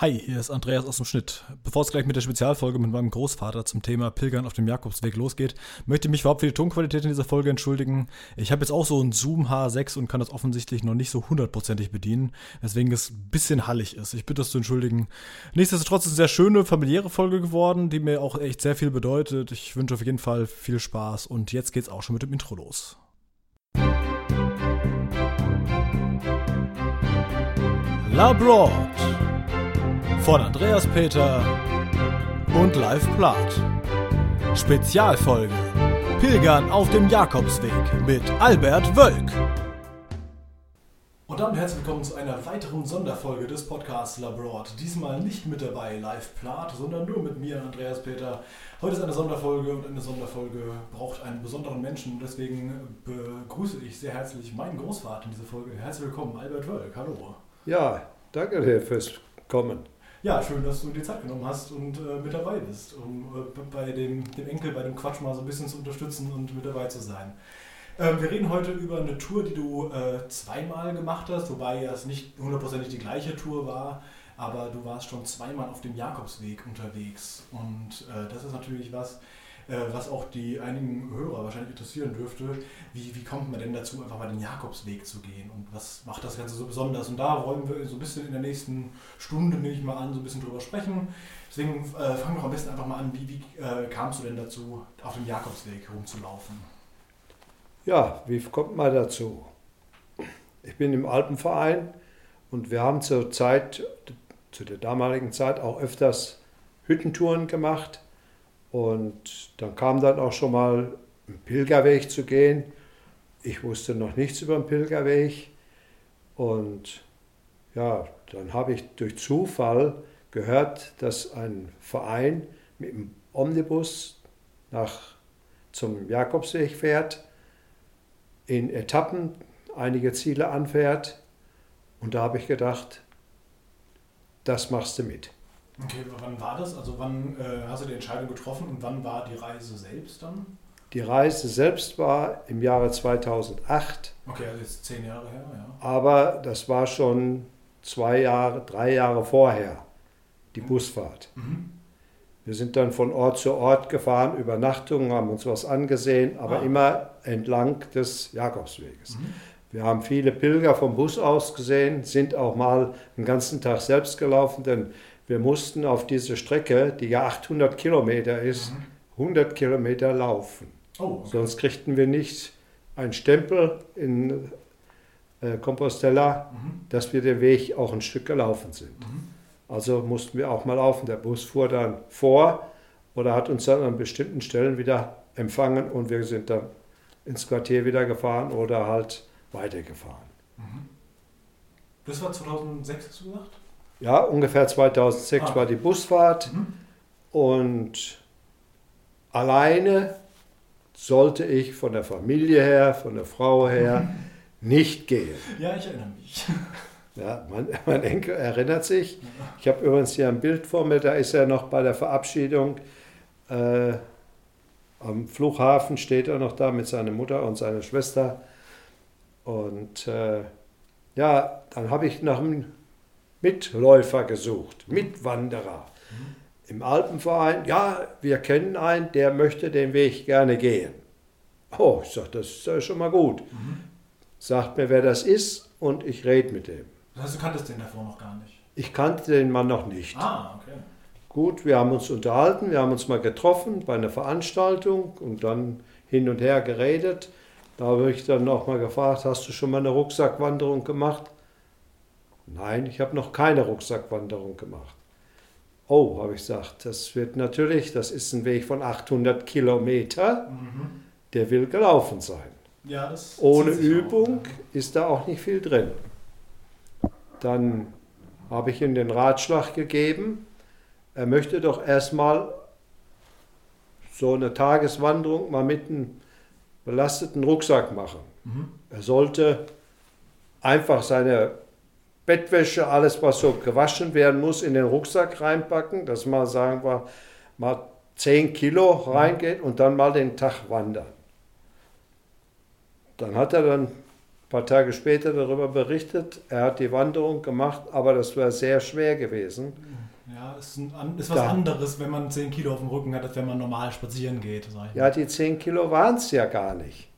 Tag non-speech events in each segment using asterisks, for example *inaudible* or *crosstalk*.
Hi, hier ist Andreas aus dem Schnitt. Bevor es gleich mit der Spezialfolge mit meinem Großvater zum Thema Pilgern auf dem Jakobsweg losgeht, möchte ich mich überhaupt für die Tonqualität in dieser Folge entschuldigen. Ich habe jetzt auch so einen Zoom H6 und kann das offensichtlich noch nicht so hundertprozentig bedienen, weswegen es ein bisschen hallig ist. Ich bitte das zu entschuldigen. Nichtsdestotrotz ist es eine sehr schöne, familiäre Folge geworden, die mir auch echt sehr viel bedeutet. Ich wünsche auf jeden Fall viel Spaß und jetzt geht's auch schon mit dem Intro los. Labroad von Andreas Peter und Live Plath. Spezialfolge Pilgern auf dem Jakobsweg mit Albert Wölk. Und damit herzlich willkommen zu einer weiteren Sonderfolge des Podcasts Labroad. Diesmal nicht mit dabei Live Plath, sondern nur mit mir, Andreas Peter. Heute ist eine Sonderfolge und eine Sonderfolge braucht einen besonderen Menschen. Deswegen begrüße ich sehr herzlich meinen Großvater in dieser Folge. Herzlich willkommen, Albert Wölk. Hallo. Ja, danke dir fürs Kommen. Ja, schön, dass du dir Zeit genommen hast und äh, mit dabei bist, um äh, bei dem, dem Enkel, bei dem Quatsch mal so ein bisschen zu unterstützen und mit dabei zu sein. Äh, wir reden heute über eine Tour, die du äh, zweimal gemacht hast, wobei es nicht hundertprozentig die gleiche Tour war, aber du warst schon zweimal auf dem Jakobsweg unterwegs. Und äh, das ist natürlich was, was auch die einigen Hörer wahrscheinlich interessieren dürfte. Wie, wie kommt man denn dazu, einfach mal den Jakobsweg zu gehen und was macht das Ganze so besonders? Und da wollen wir so ein bisschen in der nächsten Stunde, nehme ich mal an, so ein bisschen drüber sprechen. Deswegen äh, fangen wir am besten einfach mal an. Wie, wie äh, kamst du denn dazu, auf dem Jakobsweg rumzulaufen? Ja, wie kommt man dazu? Ich bin im Alpenverein und wir haben zur Zeit, zu der damaligen Zeit auch öfters Hüttentouren gemacht. Und dann kam dann auch schon mal ein Pilgerweg zu gehen. Ich wusste noch nichts über den Pilgerweg. Und ja, dann habe ich durch Zufall gehört, dass ein Verein mit dem Omnibus nach, zum Jakobsweg fährt, in Etappen einige Ziele anfährt. Und da habe ich gedacht, das machst du mit. Okay, wann war das? Also wann äh, hast du die Entscheidung getroffen und wann war die Reise selbst dann? Die Reise selbst war im Jahre 2008. Okay, also jetzt zehn Jahre her, ja. Aber das war schon zwei Jahre, drei Jahre vorher, die mhm. Busfahrt. Mhm. Wir sind dann von Ort zu Ort gefahren, Übernachtungen, haben uns was angesehen, aber ah. immer entlang des Jakobsweges. Mhm. Wir haben viele Pilger vom Bus aus gesehen, sind auch mal den ganzen Tag selbst gelaufen, denn wir mussten auf diese Strecke, die ja 800 Kilometer ist, mhm. 100 Kilometer laufen. Oh, okay. Sonst kriegten wir nicht einen Stempel in äh, Compostela, mhm. dass wir den Weg auch ein Stück gelaufen sind. Mhm. Also mussten wir auch mal laufen. Der Bus fuhr dann vor oder hat uns dann an bestimmten Stellen wieder empfangen und wir sind dann ins Quartier wieder gefahren oder halt weitergefahren. Mhm. Das war 2006, hast du gesagt? Ja, ungefähr 2006 ah. war die Busfahrt mhm. und alleine sollte ich von der Familie her, von der Frau her nicht gehen. Ja, ich erinnere mich. Ja, mein, *laughs* mein Enkel erinnert sich. Ich habe übrigens hier ein Bild vor mir, da ist er noch bei der Verabschiedung. Äh, am Flughafen steht er noch da mit seiner Mutter und seiner Schwester. Und äh, ja, dann habe ich nach einem Mitläufer gesucht, Mitwanderer. Im Alpenverein, ja, wir kennen einen, der möchte den Weg gerne gehen. Oh, ich sage, das ist ja schon mal gut. Mhm. Sagt mir, wer das ist und ich rede mit dem. Das heißt, du kanntest den davor noch gar nicht? Ich kannte den Mann noch nicht. Ah, okay. Gut, wir haben uns unterhalten, wir haben uns mal getroffen bei einer Veranstaltung und dann hin und her geredet. Da habe ich dann noch mal gefragt, hast du schon mal eine Rucksackwanderung gemacht? Nein, ich habe noch keine Rucksackwanderung gemacht. Oh, habe ich gesagt, das wird natürlich, das ist ein Weg von 800 Kilometer, mhm. der will gelaufen sein. Ja, Ohne Übung auch, ja. ist da auch nicht viel drin. Dann habe ich ihm den Ratschlag gegeben, er möchte doch erstmal so eine Tageswanderung mal mit einem belasteten Rucksack machen. Mhm. Er sollte einfach seine Bettwäsche, alles, was so gewaschen werden muss, in den Rucksack reinpacken, dass mal, sagen wir, mal 10 Kilo reingeht und dann mal den Tag wandern. Dann hat er dann paar Tage später darüber berichtet. Er hat die Wanderung gemacht, aber das war sehr schwer gewesen. Ja, ist, ein, ist was da. anderes, wenn man 10 Kilo auf dem Rücken hat, als wenn man normal spazieren geht. Ja, die 10 Kilo waren es ja gar nicht.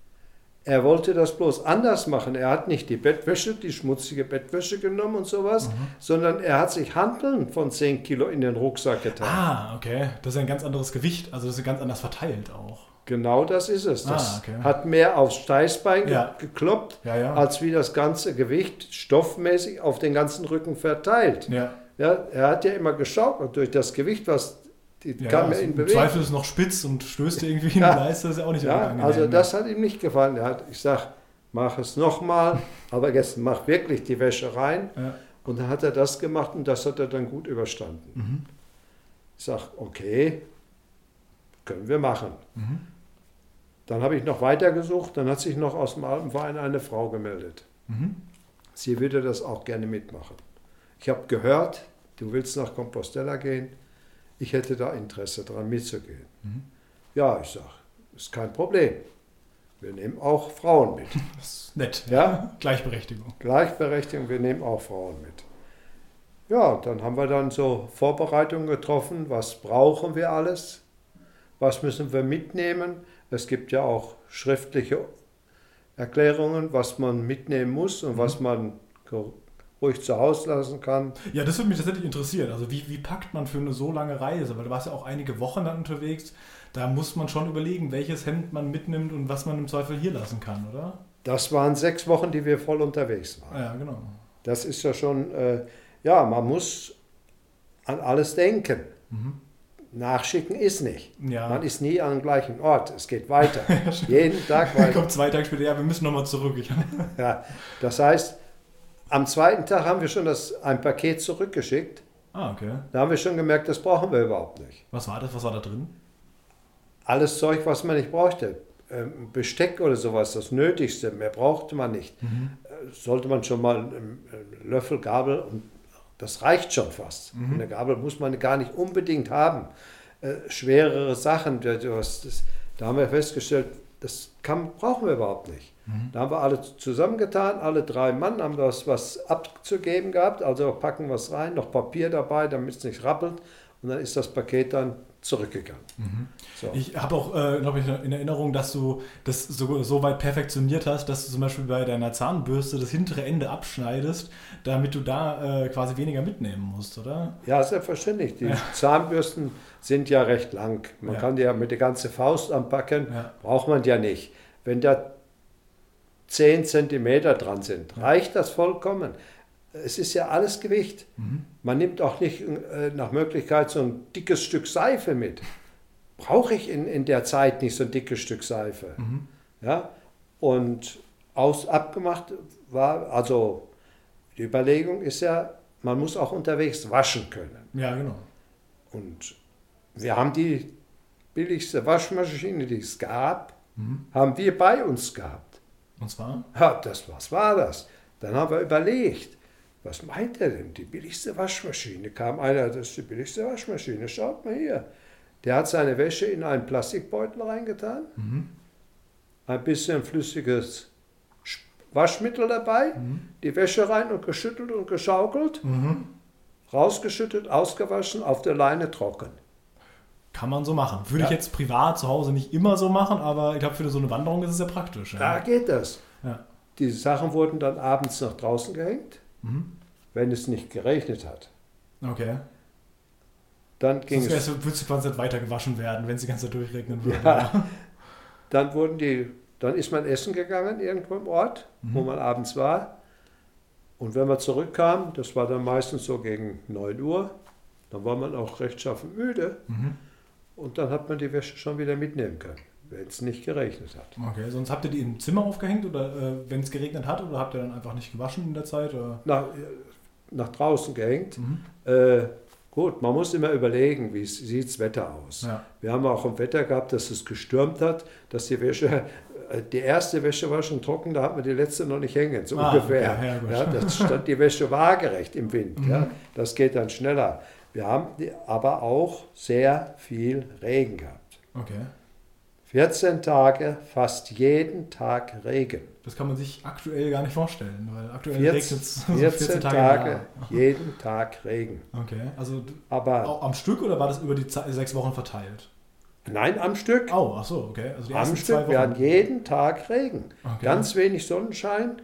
Er wollte das bloß anders machen. Er hat nicht die Bettwäsche, die schmutzige Bettwäsche genommen und sowas, mhm. sondern er hat sich Handeln von 10 Kilo in den Rucksack getan. Ah, okay. Das ist ein ganz anderes Gewicht, also das ist ganz anders verteilt auch. Genau das ist es. Das ah, okay. hat mehr aufs Steißbein ja. gekloppt, ja, ja. als wie das ganze Gewicht stoffmäßig auf den ganzen Rücken verteilt. Ja. Ja, er hat ja immer geschaut und durch das Gewicht, was die ja, kann man also in Bewegung. Zweifel ist noch spitz und stößt *laughs* irgendwie in die Leiste, das ist ja auch nicht ja. Also das hat ihm nicht gefallen. Er hat, ich sage, mach es nochmal, aber jetzt mach wirklich die Wäsche rein. Ja. Und dann hat er das gemacht und das hat er dann gut überstanden. Mhm. Ich sage, okay, können wir machen. Mhm. Dann habe ich noch weitergesucht, dann hat sich noch aus dem Alpenverein eine Frau gemeldet. Mhm. Sie würde das auch gerne mitmachen. Ich habe gehört, du willst nach Compostela gehen, ich hätte da Interesse daran mitzugehen. Mhm. Ja, ich sage, ist kein Problem. Wir nehmen auch Frauen mit. *laughs* Das ist nett. Ja? Gleichberechtigung. Gleichberechtigung, wir nehmen auch Frauen mit. Ja, dann haben wir dann so Vorbereitungen getroffen. Was brauchen wir alles? Was müssen wir mitnehmen? Es gibt ja auch schriftliche Erklärungen, was man mitnehmen muss und mhm. was man ruhig zu Hause lassen kann. Ja, das würde mich tatsächlich interessieren. Also wie, wie packt man für eine so lange Reise? Weil du warst ja auch einige Wochen dann unterwegs. Da muss man schon überlegen, welches Hemd man mitnimmt und was man im Zweifel hier lassen kann, oder? Das waren sechs Wochen, die wir voll unterwegs waren. Ja, genau. Das ist ja schon, äh, ja, man muss an alles denken. Mhm. Nachschicken ist nicht. Ja. Man ist nie an dem gleichen Ort. Es geht weiter. *laughs* Jeden Tag *laughs* weiter. Kommt zwei Tage später, ja, wir müssen nochmal zurück. ja, das heißt, am zweiten Tag haben wir schon das, ein Paket zurückgeschickt. Ah, okay. Da haben wir schon gemerkt, das brauchen wir überhaupt nicht. Was war das? Was war da drin? Alles Zeug, was man nicht brauchte. Ähm, Besteck oder sowas, das Nötigste. Mehr brauchte man nicht. Mhm. Äh, sollte man schon mal einen Löffel, Gabel und das reicht schon fast. Mhm. Eine Gabel muss man gar nicht unbedingt haben. Äh, schwerere Sachen, das, das, da haben wir festgestellt, das kann, brauchen wir überhaupt nicht. Mhm. Da haben wir alle zusammengetan, alle drei Mann haben das was abzugeben gehabt, also packen was rein, noch Papier dabei, damit es nicht rappelt und dann ist das Paket dann zurückgegangen. Mhm. So. Ich habe auch, äh, glaube ich, in Erinnerung, dass du das so, so, weit perfektioniert hast, dass du zum Beispiel bei deiner Zahnbürste das hintere Ende abschneidest, damit du da äh, quasi weniger mitnehmen musst, oder? Ja, selbstverständlich. Die ja. Zahnbürsten sind ja recht lang. Man ja. kann die ja mit der ganzen Faust anpacken, ja. braucht man ja nicht. Wenn da 10 cm dran sind. Reicht das vollkommen? Es ist ja alles Gewicht. Mhm. Man nimmt auch nicht äh, nach Möglichkeit so ein dickes Stück Seife mit. Brauche ich in, in der Zeit nicht so ein dickes Stück Seife. Mhm. Ja? Und aus, abgemacht war, also die Überlegung ist ja, man muss auch unterwegs waschen können. Ja, genau. Und wir haben die billigste Waschmaschine, die es gab, mhm. haben wir bei uns gehabt. Und zwar? Ja, das, was war das? Dann haben wir überlegt, was meint er denn? Die billigste Waschmaschine. Kam einer, das ist die billigste Waschmaschine. Schaut mal hier. Der hat seine Wäsche in einen Plastikbeutel reingetan, mhm. ein bisschen flüssiges Waschmittel dabei, mhm. die Wäsche rein und geschüttelt und geschaukelt, mhm. rausgeschüttet, ausgewaschen, auf der Leine trocken. Kann man so machen. Würde ja. ich jetzt privat zu Hause nicht immer so machen, aber ich glaube, für so eine Wanderung ist es sehr praktisch. Ja. Da geht das. Ja. Diese Sachen wurden dann abends nach draußen gehängt, mhm. wenn es nicht geregnet hat. Okay. Dann ging Sonst es. Würde quasi nicht weiter gewaschen werden, wenn es die ganze Zeit durchregnen würde. Ja. *laughs* Dann wurden die, dann ist man essen gegangen irgendwo im Ort, mhm. wo man abends war. Und wenn man zurückkam, das war dann meistens so gegen 9 Uhr, dann war man auch rechtschaffen müde. Mhm. Und dann hat man die Wäsche schon wieder mitnehmen können, wenn es nicht geregnet hat. Okay, sonst habt ihr die im Zimmer aufgehängt oder äh, wenn es geregnet hat oder habt ihr dann einfach nicht gewaschen in der Zeit? Oder? Nach, nach draußen gehängt. Mhm. Äh, gut, man muss immer überlegen, wie sieht das Wetter aus. Ja. Wir haben auch im Wetter gehabt, dass es gestürmt hat, dass die Wäsche äh, die erste Wäsche war schon trocken, da hat man die letzte noch nicht hängen, so ah, ungefähr. Okay, ja, ja, da stand die Wäsche waagerecht im Wind. Mhm. Ja, das geht dann schneller. Wir haben aber auch sehr viel Regen gehabt. Okay. 14 Tage, fast jeden Tag Regen. Das kann man sich aktuell gar nicht vorstellen, weil aktuell 14, regnet es *laughs* 14 Tage, jeden Tag Regen. Okay, also Aber am Stück oder war das über die sechs Wochen verteilt? nein, am Stück. Oh, ach so, okay. Also Am Stück. Wir hatten jeden Tag Regen. Okay. Ganz wenig Sonnenschein,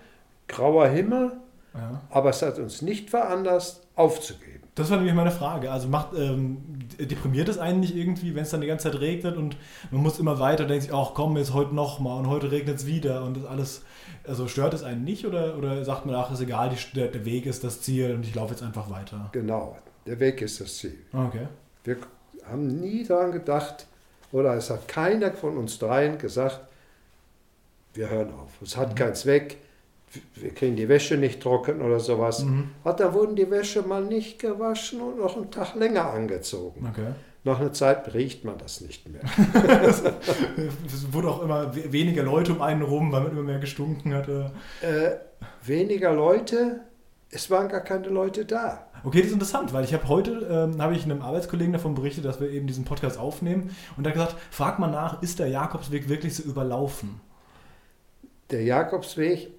grauer Himmel, ja. aber es hat uns nicht veranlasst, aufzugeben. Das war nämlich meine Frage. Also macht ähm, deprimiert es einen nicht irgendwie, wenn es dann die ganze Zeit regnet und man muss immer weiter, denkt sich, ach komm, jetzt heute nochmal und heute regnet es wieder und das alles. Also stört es einen nicht oder, oder sagt man, ach, ist egal, die, der, der Weg ist das Ziel und ich laufe jetzt einfach weiter? Genau, der Weg ist das Ziel. Okay. Wir haben nie daran gedacht, oder es hat keiner von uns dreien gesagt, wir hören auf. Es hat keinen Zweck, wir kriegen die Wäsche nicht trocken oder sowas. Mhm. Ah, da wurden die Wäsche mal nicht gewaschen und noch einen Tag länger angezogen. Okay. Nach einer Zeit riecht man das nicht mehr. *laughs* Es wurde auch immer we- weniger Leute um einen rum, weil man immer mehr gestunken hatte. Äh, weniger Leute, es waren gar keine Leute da. Okay, das ist interessant, weil ich habe heute, ähm, habe ich einem Arbeitskollegen davon berichtet, dass wir eben diesen Podcast aufnehmen und er hat gesagt, frag mal nach, ist der Jakobsweg wirklich so überlaufen? Der Jakobsweg,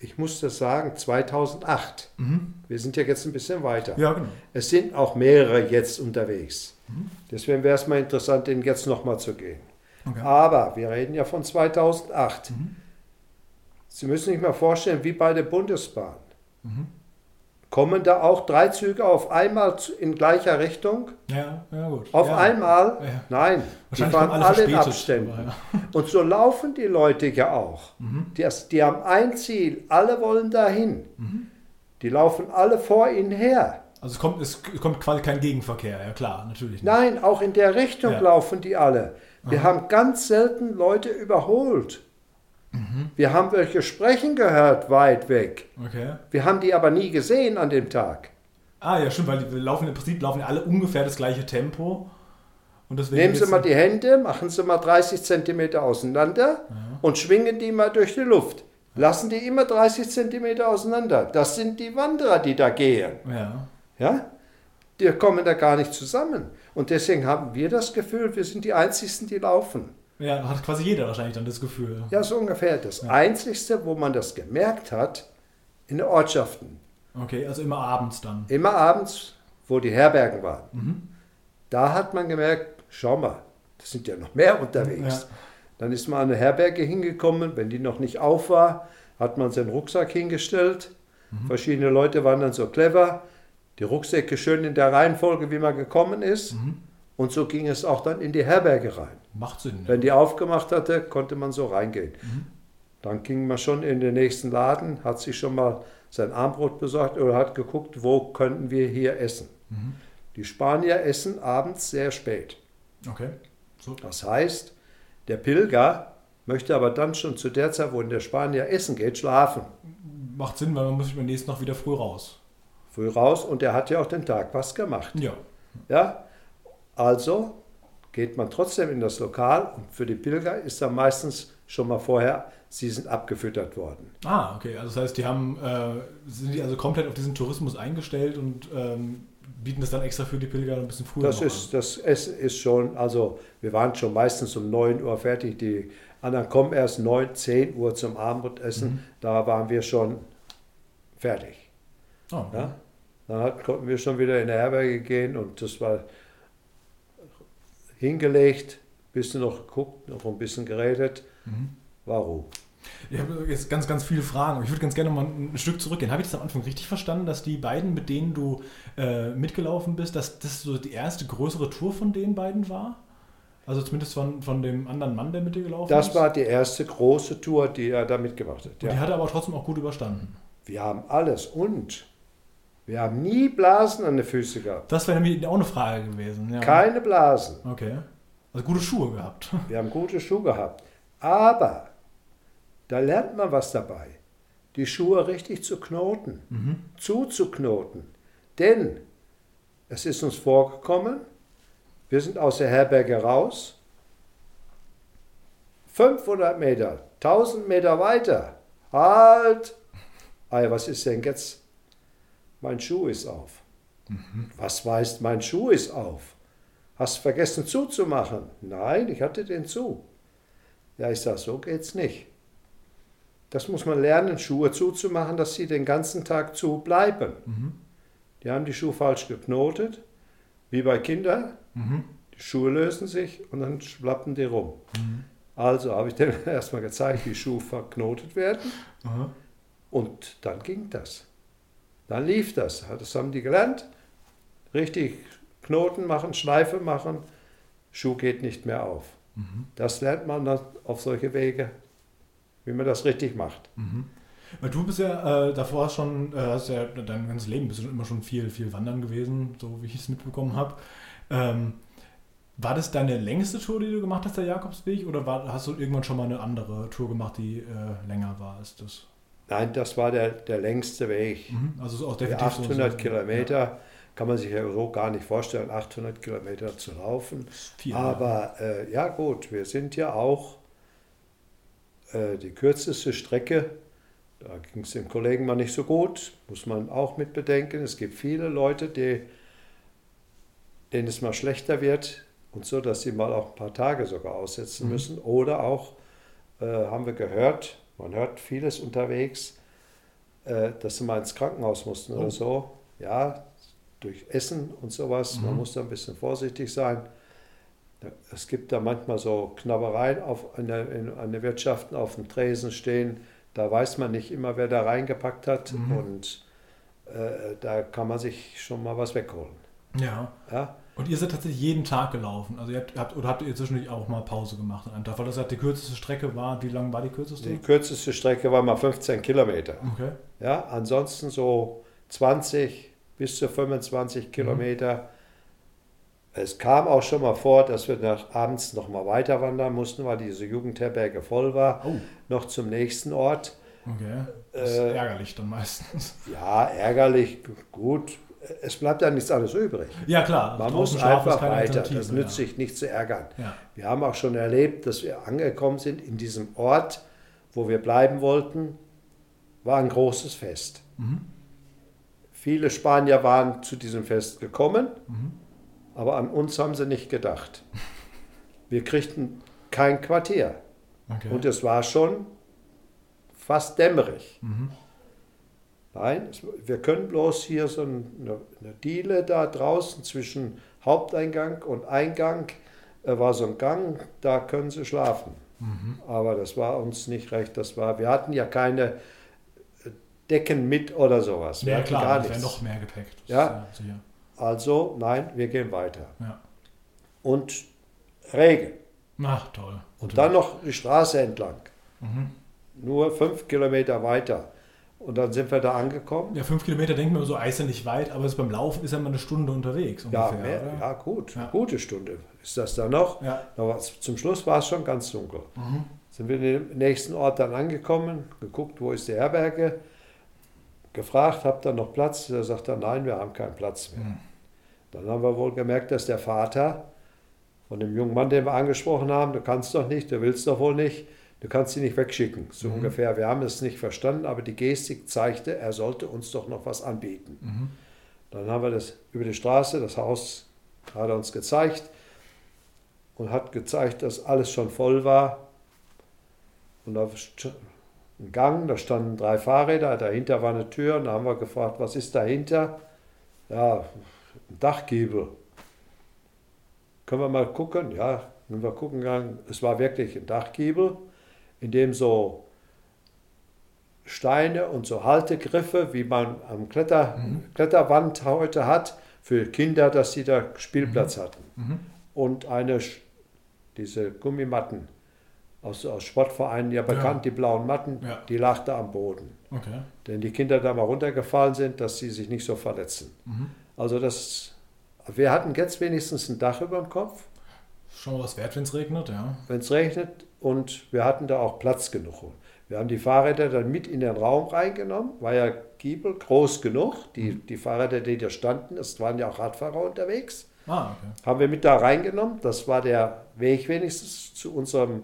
ich muss das sagen, 2008. Mhm. Wir sind ja jetzt ein bisschen weiter. Ja, genau. Es sind auch mehrere jetzt unterwegs. Mhm. Deswegen wäre es mal interessant, den jetzt nochmal zu gehen. Okay. Aber wir reden ja von 2008. Mhm. Sie müssen sich mal vorstellen, wie bei der Bundesbahn. Mhm. Kommen da auch drei Züge auf einmal in gleicher Richtung? Ja, ja, gut. Auf ja. einmal? Ja. Nein, die fahren alle in Abständen. aber ja. Und so laufen die Leute ja auch. Mhm. Die, die haben ein Ziel, alle wollen dahin. Mhm. Die laufen alle vor ihnen her. Also es kommt, es kommt quasi kein Gegenverkehr, ja klar, natürlich. Nicht. Nein, auch in der Richtung laufen die alle. Wir Aha. haben ganz selten Leute überholt. Mhm. Wir haben welche sprechen gehört weit weg. Okay. Wir haben die aber nie gesehen an dem Tag. Ah ja, stimmt, weil die laufen im Prinzip laufen alle ungefähr das gleiche Tempo. Nehmen Sie mal die Hände, machen Sie mal 30 Zentimeter auseinander Ja. und schwingen die mal durch die Luft. Lassen die immer 30 Zentimeter auseinander. Das sind die Wanderer, die da gehen. Ja. Ja? Die kommen da gar nicht zusammen. Und deswegen haben wir das Gefühl, wir sind die Einzigen, die laufen. Ja, hat quasi jeder wahrscheinlich dann das Gefühl. Ja, so ungefähr. Das Ja. Einzigste, wo man das gemerkt hat, in den Ortschaften. Okay, also immer abends dann. Immer abends, wo die Herbergen waren. Mhm. Da hat man gemerkt, schau mal, das sind ja noch mehr unterwegs. Ja. Dann ist man an eine Herberge hingekommen, wenn die noch nicht auf war, hat man seinen Rucksack hingestellt. Mhm. Verschiedene Leute waren dann so clever, die Rucksäcke schön in der Reihenfolge, wie man gekommen ist. Mhm. Und so ging es auch dann in die Herberge rein. Macht Sinn. Wenn die aufgemacht hatte, konnte man so reingehen. Mhm. Dann ging man schon in den nächsten Laden, hat sich schon mal sein Armbrot besorgt oder hat geguckt, wo könnten wir hier essen. Mhm. Die Spanier essen abends sehr spät. Okay. So. Das heißt, der Pilger möchte aber dann schon zu der Zeit, wo der Spanier essen geht, schlafen. Macht Sinn, weil man muss beim nächsten noch wieder früh raus. Früh raus und er hat ja auch den Tag was gemacht. Ja. Ja? Also geht man trotzdem in das Lokal und für die Pilger ist dann meistens schon mal vorher, sie sind abgefüttert worden. Ah, okay. Also das heißt, die haben, äh, sind die also komplett auf diesen Tourismus eingestellt und ähm, bieten das dann extra für die Pilger ein bisschen früher Das ist, das Essen ist schon, also wir waren schon meistens um 9 Uhr fertig. Die anderen kommen erst 9, 10 Uhr zum Abendessen. Mhm. Da waren wir schon fertig. an. Oh, Ja? Dann hat, konnten wir schon wieder in der Herberge gehen und das war hingelegt, bisschen noch geguckt, noch ein bisschen geredet. Mhm. War Ruhe. Ich habe jetzt ganz, ganz viele Fragen. Ich würde ganz gerne mal ein Stück zurückgehen. Habe ich das am Anfang richtig verstanden, dass die beiden, mit denen du äh, mitgelaufen bist, dass das so die erste größere Tour von den beiden war? Also zumindest von, von dem anderen Mann, der mit dir gelaufen Das ist? war die erste große Tour, die er da mitgemacht hat. Und die Ja. hat er aber trotzdem auch gut überstanden. Wir haben alles und wir haben nie Blasen an den Füßen gehabt. Das wäre nämlich auch eine Frage gewesen. Ja. Keine Blasen. Okay. Also gute Schuhe gehabt. *laughs* Wir haben gute Schuhe gehabt. Aber da lernt man was dabei. Die Schuhe richtig zu knoten, Mhm. zuzuknoten. Denn es ist uns vorgekommen, wir sind aus der Herberge raus, 500 Meter, 1000 Meter weiter. Halt! Ei, was ist denn jetzt? Mein Schuh ist auf. Was weißt, mein Schuh ist auf? Hast vergessen zuzumachen? Nein, ich hatte den zu. Ja, ich sage, so geht's nicht. Das muss man lernen, Schuhe zuzumachen, dass sie den ganzen Tag zu bleiben. Mhm. Die haben die Schuhe falsch geknotet, wie bei Kindern. Mhm. Die Schuhe lösen sich und dann schlappen die rum. Mhm. Also habe ich denen *laughs* erstmal gezeigt, wie Schuhe verknotet werden und dann ging das. Dann lief das. Das haben die gelernt. Richtig Knoten machen, Schleife machen, Schuh geht nicht mehr auf. Mhm. Das lernt man dann auf solche Wege, wie man das richtig macht. Mhm. Weil du bist ja äh, davor schon, äh, hast ja dein ganzes Leben bist du immer schon viel, viel wandern gewesen, so wie ich es mitbekommen habe. Ähm, war das deine längste Tour, die du gemacht hast, der Jakobsweg, oder war, hast du irgendwann schon mal eine andere Tour gemacht, die äh, länger war als das? Nein, das war der, der längste Weg. Mhm. Also auch definitiv so- 800 so, Kilometer kann man sich ja so gar nicht vorstellen, 800 Kilometer zu laufen. Ja, viel, Aber äh, ja gut, wir sind ja auch äh, die kürzeste Strecke. Da ging es den Kollegen mal nicht so gut, muss man auch mit bedenken. Es gibt viele Leute, die, denen es mal schlechter wird und so, dass sie mal auch ein paar Tage sogar aussetzen Mhm. müssen. Oder auch, äh, haben wir gehört, man hört vieles unterwegs, äh, dass sie mal ins Krankenhaus mussten Oh. oder so. Ja, durch Essen und sowas. Man Mhm. muss da ein bisschen vorsichtig sein. Es gibt da manchmal so Knabbereien auf, an, der, in, an den Wirtschaften auf dem Tresen stehen. Da weiß man nicht immer, wer da reingepackt hat. Mhm. Und äh, da kann man sich schon mal was wegholen. ja. Ja? Und ihr seid tatsächlich jeden Tag gelaufen. Also ihr habt, oder habt ihr zwischendurch auch mal Pause gemacht an einem Tag? Weil das ja die kürzeste Strecke war. Wie lang war die kürzeste? Die kürzeste Strecke war mal 15 Kilometer. Okay. Ja? Ansonsten so 20 bis zu 25 Kilometer. Es kam auch schon mal vor, dass wir nach, abends noch mal weiter wandern mussten, weil diese Jugendherberge voll war. Oh, Noch zum nächsten Ort. okay. Das ist Äh, ärgerlich dann meistens. Ja, ärgerlich, gut. Es bleibt ja nichts anderes übrig. Ja, klar. Man muss einfach weiter. Das nützt sich nicht zu ärgern. Ja. Wir haben auch schon erlebt, dass wir angekommen sind in diesem Ort, wo wir bleiben wollten, war ein großes Fest. Mhm. Viele Spanier waren zu diesem Fest gekommen, Mhm. aber an uns haben sie nicht gedacht. Wir kriegten kein Quartier Okay. und es war schon fast dämmerig. mhm. Nein, wir können bloß hier so eine, eine Diele da draußen zwischen Haupteingang und Eingang, äh, war so ein Gang, da können Sie schlafen. Mhm. Aber das war uns nicht recht. Das war, wir hatten ja keine äh, Decken mit oder sowas. Ja, klar, gar das wäre noch mehr Gepäck. Ja. sicher. Also, nein, wir gehen weiter. Ja. Und Regen. Ach, toll. Und dann noch die Straße entlang. Mhm. Nur fünf Kilometer weiter. Und dann sind wir da angekommen. Ja, fünf Kilometer denkt man so, ist ja nicht weit, aber beim Laufen ist ja mal eine Stunde unterwegs Ja, ungefähr. mehr, oder? ja gut, Ja. gute Stunde ist das dann noch. Ja. Aber zum Schluss war es schon ganz dunkel. Mhm. Sind wir in dem nächsten Ort dann angekommen, geguckt, wo ist die Herberge, gefragt, habt ihr noch Platz? Er sagt dann, nein, wir haben keinen Platz mehr. Mhm. Dann haben wir wohl gemerkt, dass der Vater von dem jungen Mann, den wir angesprochen haben, du kannst doch nicht, du willst doch wohl nicht, du kannst sie nicht wegschicken. So Mhm. ungefähr. Wir haben es nicht verstanden, aber die Gestik zeigte, er sollte uns doch noch was anbieten. Mhm. Dann haben wir das über die Straße, das Haus hat er uns gezeigt und hat gezeigt, dass alles schon voll war. Und da st- ein Gang, da standen drei Fahrräder, dahinter war eine Tür und da haben wir gefragt, was ist dahinter? Ja, ein Dachgiebel. Können wir mal gucken? Ja, wenn wir gucken gegangen, es war wirklich ein Dachgiebel, in dem so Steine und so Haltegriffe, wie man am Kletter, Mhm. Kletterwand heute hat, für Kinder, dass sie da Spielplatz hatten. Mhm. Und eine, diese Gummimatten aus, aus Sportvereinen, ja bekannt, die blauen Matten, Ja. die lag da am Boden. Okay. Denn die Kinder da mal runtergefallen sind, dass sie sich nicht so verletzen. Mhm. Also das, wir hatten jetzt wenigstens ein Dach über dem Kopf, Schon mal was wert, wenn es regnet, ja. wenn es regnet und wir hatten da auch Platz genug. Wir haben die Fahrräder dann mit in den Raum reingenommen, war ja Giebel groß genug. Die, die Fahrräder, die da standen, es waren ja auch Radfahrer unterwegs, Ah, okay. haben wir mit da reingenommen. Das war der Weg wenigstens zu unserem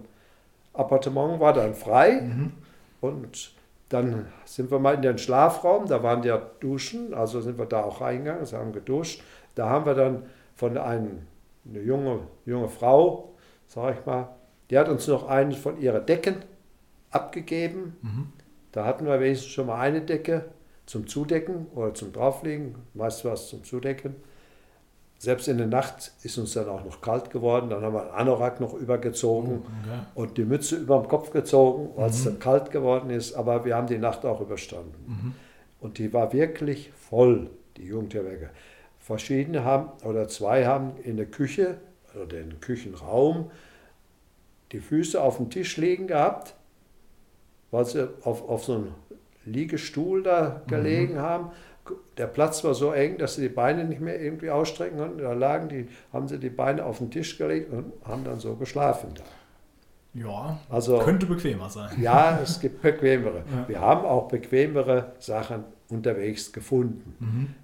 Appartement, war dann frei. Mhm. Und dann sind wir mal in den Schlafraum, da waren ja Duschen, also sind wir da auch reingegangen, sie haben geduscht. Da haben wir dann von einem, eine junge, junge Frau, sag ich mal, Die hat uns noch eine von ihren Decken abgegeben. Mhm. Da hatten wir wenigstens schon mal eine Decke zum Zudecken oder zum Drauflegen, meist was zum Zudecken. Selbst in der Nacht ist uns dann auch noch kalt geworden. Dann haben wir einen Anorak noch übergezogen Okay. und die Mütze über dem Kopf gezogen, weil es Mhm. dann kalt geworden ist. Aber wir haben die Nacht auch überstanden. Mhm. Und die war wirklich voll, die Jugendherberge. Verschiedene haben, oder zwei haben in der Küche oder im Küchenraum die Füße auf dem Tisch liegen gehabt, weil sie auf, auf so einem Liegestuhl da gelegen haben. Der Platz war so eng, dass sie die Beine nicht mehr irgendwie ausstrecken konnten. Da lagen die, haben sie die Beine auf den Tisch gelegt und haben dann so geschlafen. Da. Ja, Also könnte bequemer sein. ja, es gibt bequemere. *laughs* Ja. Wir haben auch bequemere Sachen unterwegs gefunden.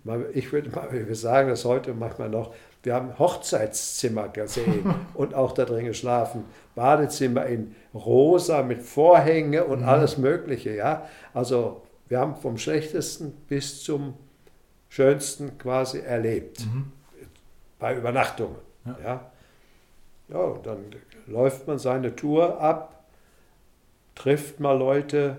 Mhm. Ich würde mal, wir sagen das heute manchmal noch, wir haben Hochzeitszimmer gesehen *laughs* und auch da drin geschlafen. Badezimmer in rosa mit Vorhänge und Mhm. alles Mögliche. Ja? Also wir haben vom schlechtesten bis zum schönsten quasi erlebt Mhm. bei Übernachtungen. Ja. Ja. Ja. dann läuft man seine Tour ab, trifft mal Leute,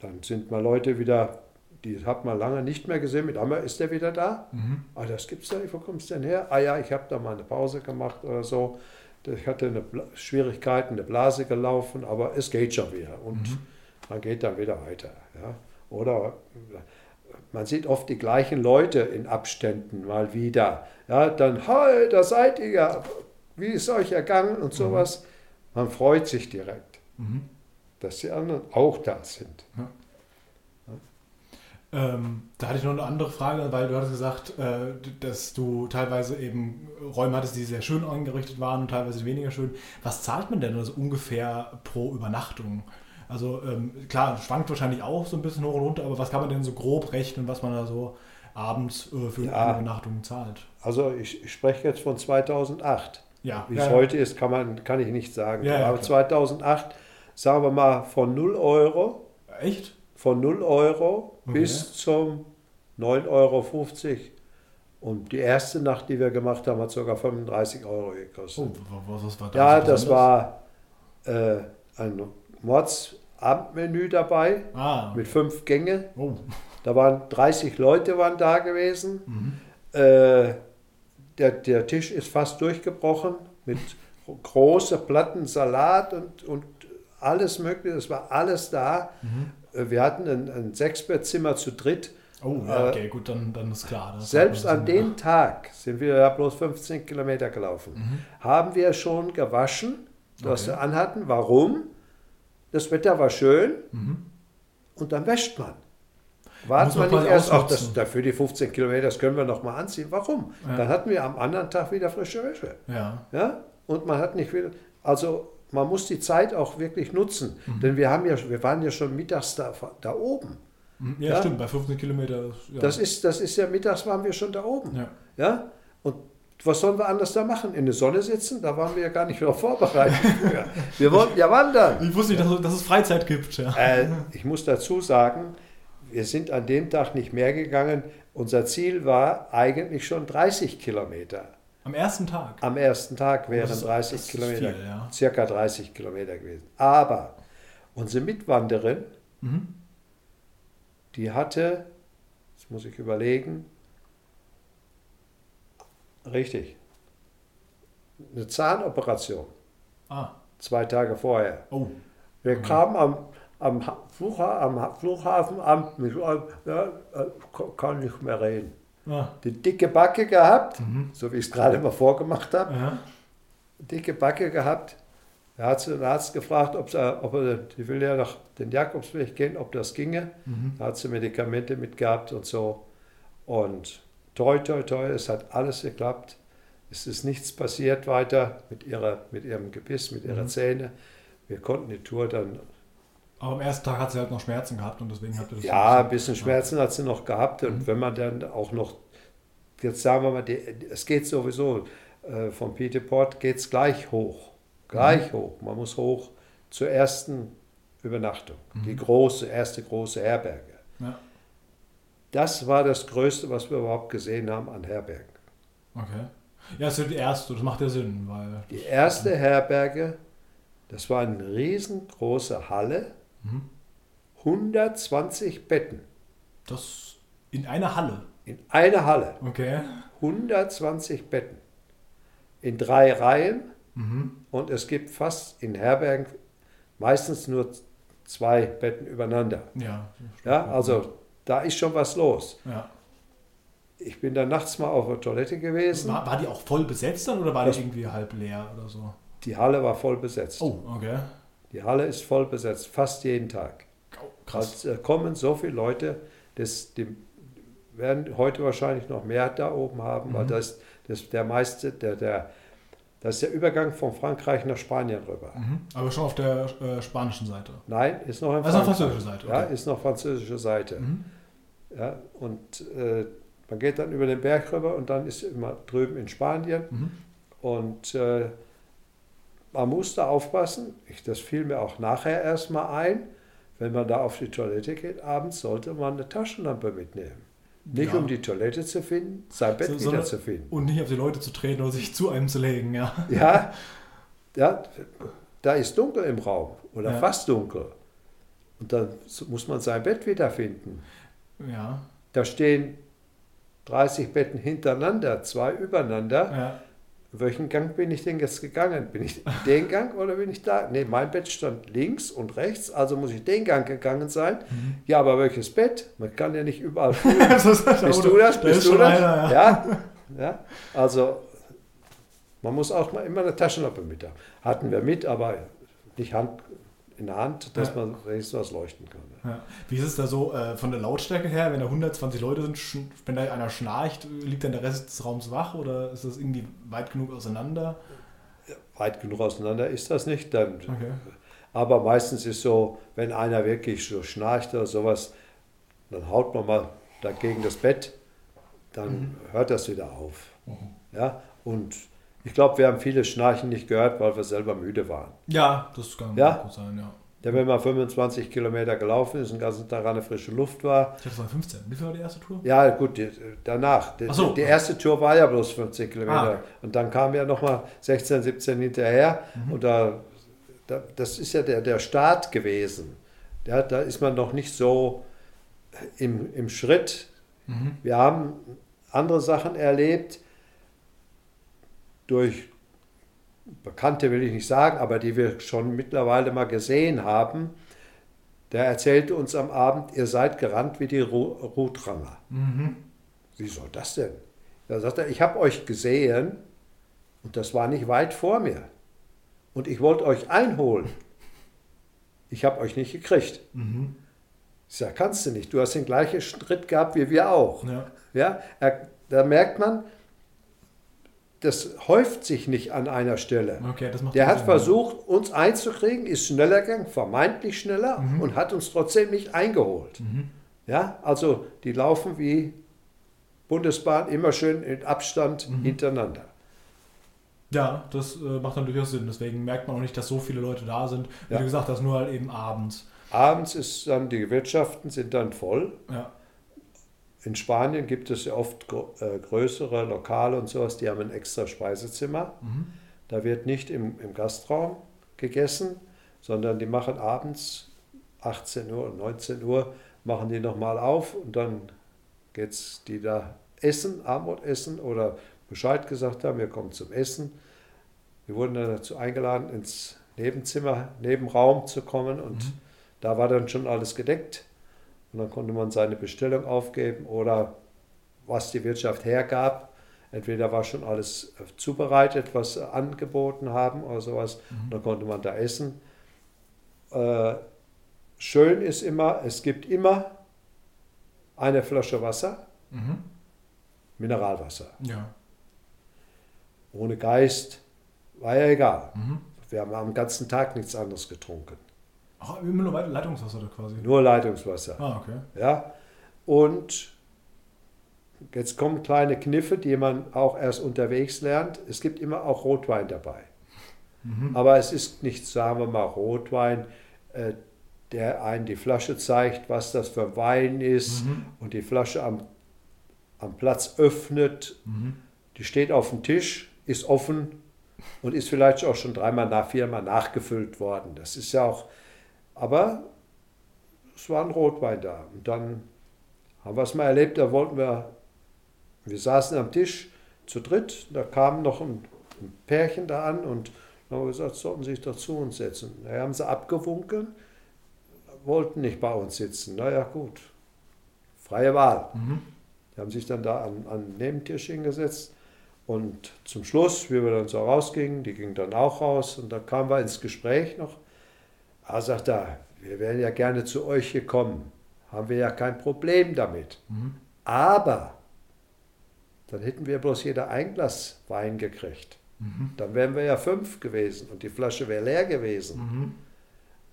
dann sind mal Leute wieder, die hat man lange nicht mehr gesehen, mit einmal ist der wieder da. Mhm. Ah, das gibt's da nicht, wo kommst du denn her? Ah ja, ich habe da mal eine Pause gemacht oder so. Ich hatte eine Bla Schwierigkeiten, eine Blase gelaufen, aber es geht schon wieder. Und Mhm. man geht dann wieder weiter. Ja. Oder man sieht oft die gleichen Leute in Abständen mal wieder. Ja, dann, hi, da seid ihr ja. Wie ist euch ergangen und sowas. Man freut sich direkt, Mhm. dass die anderen auch da sind. Ähm, da hatte ich noch eine andere Frage, weil du hattest gesagt, äh, dass du teilweise eben Räume hattest, die sehr schön eingerichtet waren und teilweise weniger schön. Was zahlt man denn also ungefähr pro Übernachtung? Also ähm, klar, schwankt wahrscheinlich auch so ein bisschen hoch und runter, aber was kann man denn so grob rechnen, was man da so abends äh, für Ja. eine Übernachtung zahlt? Also ich, ich spreche jetzt von 2008. Ja, Wie ja, es ja. heute ist, kann, man, kann ich nicht sagen. Ja, ja, Aber klar. 2008, sagen wir mal, von 0 Euro, Echt? von 0 Euro Okay. bis zum 9,50 Euro. Und die erste Nacht, die wir gemacht haben, hat sogar 35 Euro gekostet. Oh, was, was war da ja, so das war äh, ein Mordsabendmenü dabei Ah, mit fünf Gänge. oh. Da waren 30 Leute waren da gewesen. Mhm. Äh, der, der Tisch ist fast durchgebrochen mit große Platten Salat und, und alles Mögliche. Es war alles da. Mhm. Äh, Wir hatten ein, ein Sechsbettzimmer zu dritt. Oh, ja, Äh, okay, gut, dann, dann ist klar. Das Selbst an dem Tag sind wir ja bloß 15 Kilometer gelaufen. Mhm. Haben wir schon gewaschen, was Okay. wir anhatten. Warum? Das Wetter war schön Mhm. und dann wäscht man. Warten wir nicht erst, ach, das, dafür die 15 Kilometer, das können wir noch mal anziehen. Warum? Ja. Dann hatten wir am anderen Tag wieder frische Wäsche. Ja. Ja? Und man hat nicht wieder, also man muss die Zeit auch wirklich nutzen. Mhm. Denn wir, haben ja, wir waren ja schon mittags da, da oben. Mhm. Ja, Ja. stimmt, bei 15 Kilometer. Ja. Das, ist, das ist ja mittags waren wir schon da oben. ja. Ja? Und was sollen wir anders da machen? In der Sonne sitzen? Da waren wir ja gar nicht darauf *laughs* vorbereitet. früher. wir wollten ja wandern. Ich wusste nicht, dass, es- dass es Freizeit gibt. Äh, ich muss dazu sagen, wir sind an dem Tag nicht mehr gegangen. Unser Ziel war eigentlich schon 30 Kilometer. Am ersten Tag. Am ersten Tag wären Das ist- 30 das Kilometer, viel, ja. circa 30 Kilometer gewesen. Aber unsere Mitwanderin, Mhm. die hatte, jetzt muss ich überlegen, richtig, eine Zahnoperation, Ah, zwei Tage vorher. oh. Wir Mhm. kamen am, am, Ha- Flugha am Ha- Flughafen an, mit, ja, äh, kann nicht mehr reden. Ah. Die dicke Backe gehabt, Mhm. so wie ich es gerade mal vorgemacht habe, Ja. dicke Backe gehabt. Da hat sie den Arzt gefragt, ob, sie, ob er, die will ja nach den Jakobsweg gehen, ob das ginge. Mhm. Da hat sie Medikamente mitgehabt und so. Und toi, toi, toi, es hat alles geklappt. Es ist nichts passiert weiter mit, ihrer, mit ihrem Gebiss, mit ihrer Mhm. Zähne. Wir konnten die Tour dann, Aber am ersten Tag hat sie halt noch Schmerzen gehabt und deswegen hat sie das. ja, ein bisschen Schmerzen hat sie noch gehabt. Und Mhm. wenn man dann auch noch, jetzt sagen wir mal, die, es geht sowieso, äh, vom Peter Port geht es gleich hoch. Gleich Mhm. hoch. Man muss hoch zur ersten Übernachtung. Die Mhm. große, erste große Herberge. Ja. Das war das Größte, was wir überhaupt gesehen haben an Herbergen. Okay. Ja, das ist die erste, das macht ja Sinn, weil. Die erste Herberge Das war eine riesengroße Halle, 120 Betten Das in einer Halle. in einer Halle. Okay. 120 Betten in drei Reihen Mhm. und es gibt fast in Herbergen meistens nur zwei Betten übereinander. Ja. Ja, also da ist schon was los. Ja. Ich bin dann nachts mal auf der Toilette gewesen. War, war die auch voll besetzt dann oder war Das- die irgendwie halb leer oder so? Die Halle war voll besetzt. Oh, okay. Die Halle ist voll besetzt, fast jeden Tag. Krass. Also, äh, kommen so viele Leute, das, die werden heute wahrscheinlich noch mehr da oben haben, weil Mhm. das, das der meiste, der, der, das ist der Übergang von Frankreich nach Spanien rüber. Mhm. Aber schon auf der äh, spanischen Seite. Nein, ist noch Also französischer Seite. Ja, Okay. ist noch französische Seite. Mhm. Ja, und äh, man geht dann über den Berg rüber und dann ist immer drüben in Spanien. Mhm. Und äh, man muss da aufpassen, ich, das fiel mir auch nachher erstmal ein, wenn man da auf die Toilette geht, abends sollte man eine Taschenlampe mitnehmen. Nicht Ja. um die Toilette zu finden, sein Bett So- wieder zu finden. Und nicht auf die Leute zu treten oder sich zu einem zu legen, ja. Ja, ja, da ist dunkel im Raum oder Ja. fast dunkel. Und dann muss man sein Bett wiederfinden. Ja. Da stehen 30 Betten hintereinander, zwei übereinander. ja. Welchen Gang bin ich denn jetzt gegangen? Bin ich den Gang oder bin ich da? Nee, mein Bett stand links und rechts, also muss ich den Gang gegangen sein. Mhm. Ja, aber welches Bett? Man kann ja nicht überall *laughs* Bist du das? Da Bist ist du das? einer, ja. Ja, ja. Also man muss auch mal immer eine Taschenlampe mit haben. Hatten wir mit, aber nicht Hand, in der Hand, dass Ja. man wenigstens was leuchten kann. Ja. Wie ist es da so äh, von der Lautstärke her, wenn da 120 Leute sind, wenn da einer schnarcht, liegt dann der Rest des Raums wach oder ist das irgendwie weit genug auseinander? Weit genug auseinander ist das nicht. Dann, Okay. Aber meistens ist so, wenn einer wirklich so schnarcht oder sowas, dann haut man mal dagegen das Bett, dann hört das wieder auf. Ja? Und ich glaube, wir haben viele Schnarchen nicht gehört, weil wir selber müde waren. Ja, das kann Ja? gut sein, ja. Denn wenn man 25 Kilometer gelaufen ist, den ganzen Tag an der frische Luft war, Ich hatte es mal 15. Wie viel war die erste Tour? ja gut, die, danach. Die, so. die erste Tour war ja bloß 50 Kilometer. Ah. Und dann kam ja nochmal 16, 17 hinterher. Mhm. Und da, da, das ist ja der, der Start gewesen. Ja, da ist man noch nicht so im, im Schritt. Mhm. Wir haben andere Sachen erlebt durch Bekannte will ich nicht sagen, aber die wir schon mittlerweile mal gesehen haben. Der erzählte uns am Abend, ihr seid gerannt wie die Ru- Rutranger. Mhm. Wie soll das denn? Da sagt er, ich habe euch gesehen und das war nicht weit vor mir. Und ich wollte euch einholen. Ich habe euch nicht gekriegt. Mhm. Ich sage, kannst du nicht. Du hast den gleichen Schritt gehabt wie wir auch. Ja. Ja, da merkt man, das häuft sich nicht an einer Stelle. Okay, Der hat Sinn. versucht, uns einzukriegen, ist schneller gegangen, vermeintlich schneller Mhm. und hat uns trotzdem nicht eingeholt. Mhm. Ja, also die laufen wie Bundesbahn immer schön in Abstand Mhm. hintereinander. Ja, das äh, macht dann durchaus Sinn. Deswegen merkt man auch nicht, dass so viele Leute da sind. Wie Ja. du gesagt hast, nur halt eben abends. Abends ist dann, die Wirtschaften sind dann voll. Ja. In Spanien gibt es ja oft äh, größere Lokale und sowas, die haben ein extra Speisezimmer. Mhm. Da wird nicht im, im Gastraum gegessen, sondern die machen abends 18 Uhr und 19 Uhr, machen die nochmal auf und dann geht es die da essen, Abendessen oder Bescheid gesagt haben, wir kommen zum Essen. Wir wurden dann dazu eingeladen, ins Nebenzimmer, Nebenraum zu kommen und Mhm. da war dann schon alles gedeckt. Und dann konnte man seine Bestellung aufgeben oder was die Wirtschaft hergab. Entweder war schon alles äh, zubereitet, was sie angeboten haben oder sowas. Mhm. Dann konnte man da essen. Äh, schön ist immer, es gibt immer eine Flasche Wasser, Mhm. Mineralwasser. Ja. Ohne Geist war ja egal. Mhm. Wir haben am ganzen Tag nichts anderes getrunken. Ach, immer nur Leitungswasser da quasi. Nur Leitungswasser. Ah, okay. Ja? Und jetzt kommen kleine Kniffe, die man auch erst unterwegs lernt. Es gibt immer auch Rotwein dabei. Mhm. Aber es ist nicht, sagen wir mal, Rotwein, äh, der einen die Flasche zeigt, was das für ein Wein ist Mhm. und die Flasche am, am Platz öffnet. Mhm. Die steht auf dem Tisch, ist offen und ist vielleicht auch schon dreimal nach, viermal nachgefüllt worden. Das ist ja auch, aber es war ein Rotwein da. Und dann haben wir es mal erlebt, da wollten wir, wir saßen am Tisch zu dritt, da kam noch ein, ein Pärchen da an und dann haben wir gesagt, sollten Sie sich doch zu uns setzen. Da haben sie abgewunken, wollten nicht bei uns sitzen. Naja, gut, freie Wahl. Mhm. Die haben sich dann da an, an den Nebentisch hingesetzt und zum Schluss, wie wir dann so rausgingen, die gingen dann auch raus und dann kamen wir ins Gespräch noch. Er sagt er, wir wären ja gerne zu euch gekommen, haben wir ja kein Problem damit. Mhm. Aber dann hätten wir bloß jeder ein Glas Wein gekriegt. Mhm. Dann wären wir ja fünf gewesen und die Flasche wäre leer gewesen. Mhm.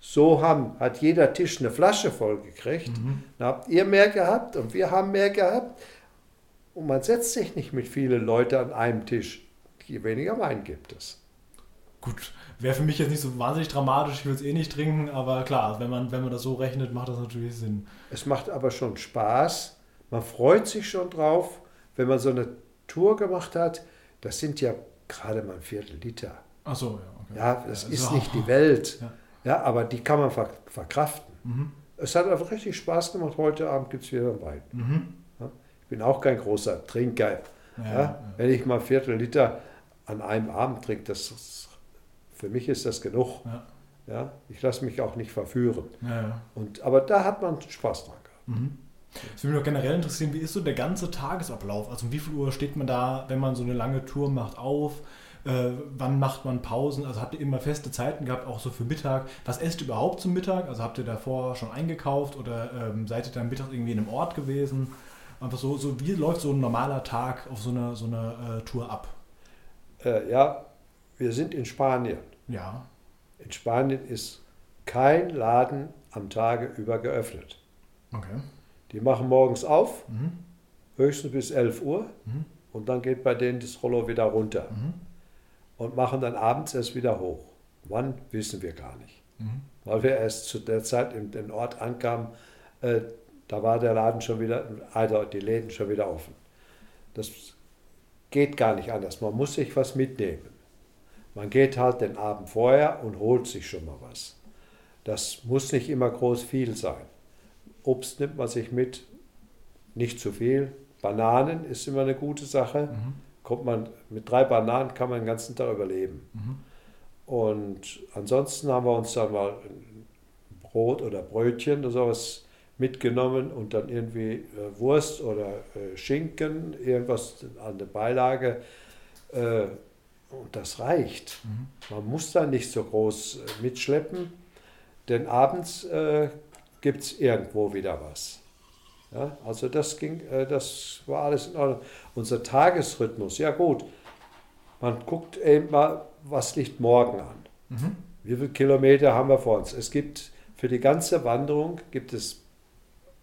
So haben, hat jeder Tisch eine Flasche voll gekriegt. Mhm. Dann habt ihr mehr gehabt und wir haben mehr gehabt. Und man setzt sich nicht mit vielen Leuten an einem Tisch. Je weniger Wein gibt es. Gut, wäre für mich jetzt nicht so wahnsinnig dramatisch, ich will es eh nicht trinken, aber klar, wenn man, wenn man das so rechnet, macht das natürlich Sinn. Es macht aber schon Spaß. Man freut sich schon drauf, wenn man so eine Tour gemacht hat. Das sind ja gerade mal ein Viertel Liter. Ach so, ja. Okay. Ja, das ja, ist also, nicht die Welt. Ja. ja. aber die kann man verkraften. Mhm. Es hat einfach richtig Spaß gemacht. Heute Abend gibt es wieder Wein. Mhm bin auch kein großer Trinker. Ja, ja, wenn ich mal Viertel Liter an einem Abend trinke, das für mich ist das genug. Ja. ich lasse mich auch nicht verführen. Und, aber da hat man Spaß dran gehabt. Mhm. Es würde mich auch generell interessieren, wie ist so der ganze Tagesablauf? Also um wie viel Uhr steht man da, wenn man so eine lange Tour macht, auf? Äh, wann macht man Pausen? Also habt ihr immer feste Zeiten gehabt, auch so für Mittag? Was esst ihr überhaupt zum Mittag? Also habt ihr davor schon eingekauft oder ähm, seid ihr dann Mittag irgendwie in einem Ort gewesen? Einfach so, so wie läuft so ein normaler Tag auf so einer so eine, äh, Tour ab? Äh, ja, wir sind in Spanien. Ja. In Spanien ist kein Laden am Tage über geöffnet. Okay. Die machen morgens auf, mhm. höchstens bis 11 Uhr, mhm. und dann geht bei denen das Rollo wieder runter. Mhm. Und machen dann abends erst wieder hoch. Wann, wissen wir gar nicht. Mhm. Weil wir erst zu der Zeit in den Ort ankamen, äh, da war der Laden schon wieder, also die Läden schon wieder offen. Das geht gar nicht anders. Man muss sich was mitnehmen. Man geht halt den Abend vorher und holt sich schon mal was. Das muss nicht immer groß viel sein. Obst nimmt man sich mit, nicht zu viel. Bananen ist immer eine gute Sache. Mhm. Kommt man, mit drei Bananen kann man den ganzen Tag überleben. Mhm. Und ansonsten haben wir uns dann mal Brot oder Brötchen oder sowas mitgenommen und dann irgendwie äh, Wurst oder äh, Schinken, irgendwas an der Beilage. Äh, und das reicht. Man muss da nicht so groß äh, mitschleppen, denn abends äh, gibt es irgendwo wieder was. Ja, also das ging, äh, das war alles in Ordnung. Unser Tagesrhythmus, ja gut, man guckt eben mal, was liegt morgen an. Mhm. Wie viele Kilometer haben wir vor uns? Es gibt für die ganze Wanderung gibt es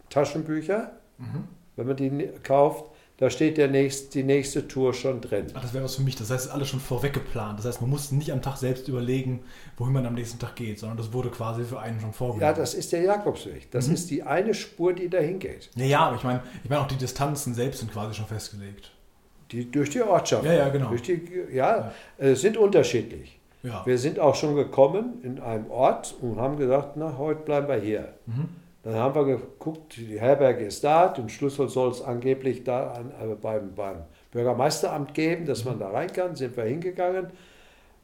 Taschenbücher, mhm. wenn man die kauft. Da steht der nächst, die nächste Tour schon drin. Ach, das wäre was für mich. Das heißt, es ist alles schon vorweg geplant. Das heißt, man muss nicht am Tag selbst überlegen, wohin man am nächsten Tag geht, sondern das wurde quasi für einen schon vorgenommen. Ja, das ist der Jakobsweg. Das mhm. ist die eine Spur, die dahin geht. Ja, ja, aber ich meine, ich meine auch die Distanzen selbst sind quasi schon festgelegt. Die durch die Ortschaft. Ja, ja, genau. Durch die, ja, ja. Äh, sind unterschiedlich. Ja. Wir sind auch schon gekommen in einem Ort und haben gesagt, na, heute bleiben wir hier. Mhm. Dann haben wir geguckt, die Herberge ist da, den Schlüssel soll es angeblich da an, äh, beim, beim Bürgermeisteramt geben, dass man da rein kann. Sind wir hingegangen.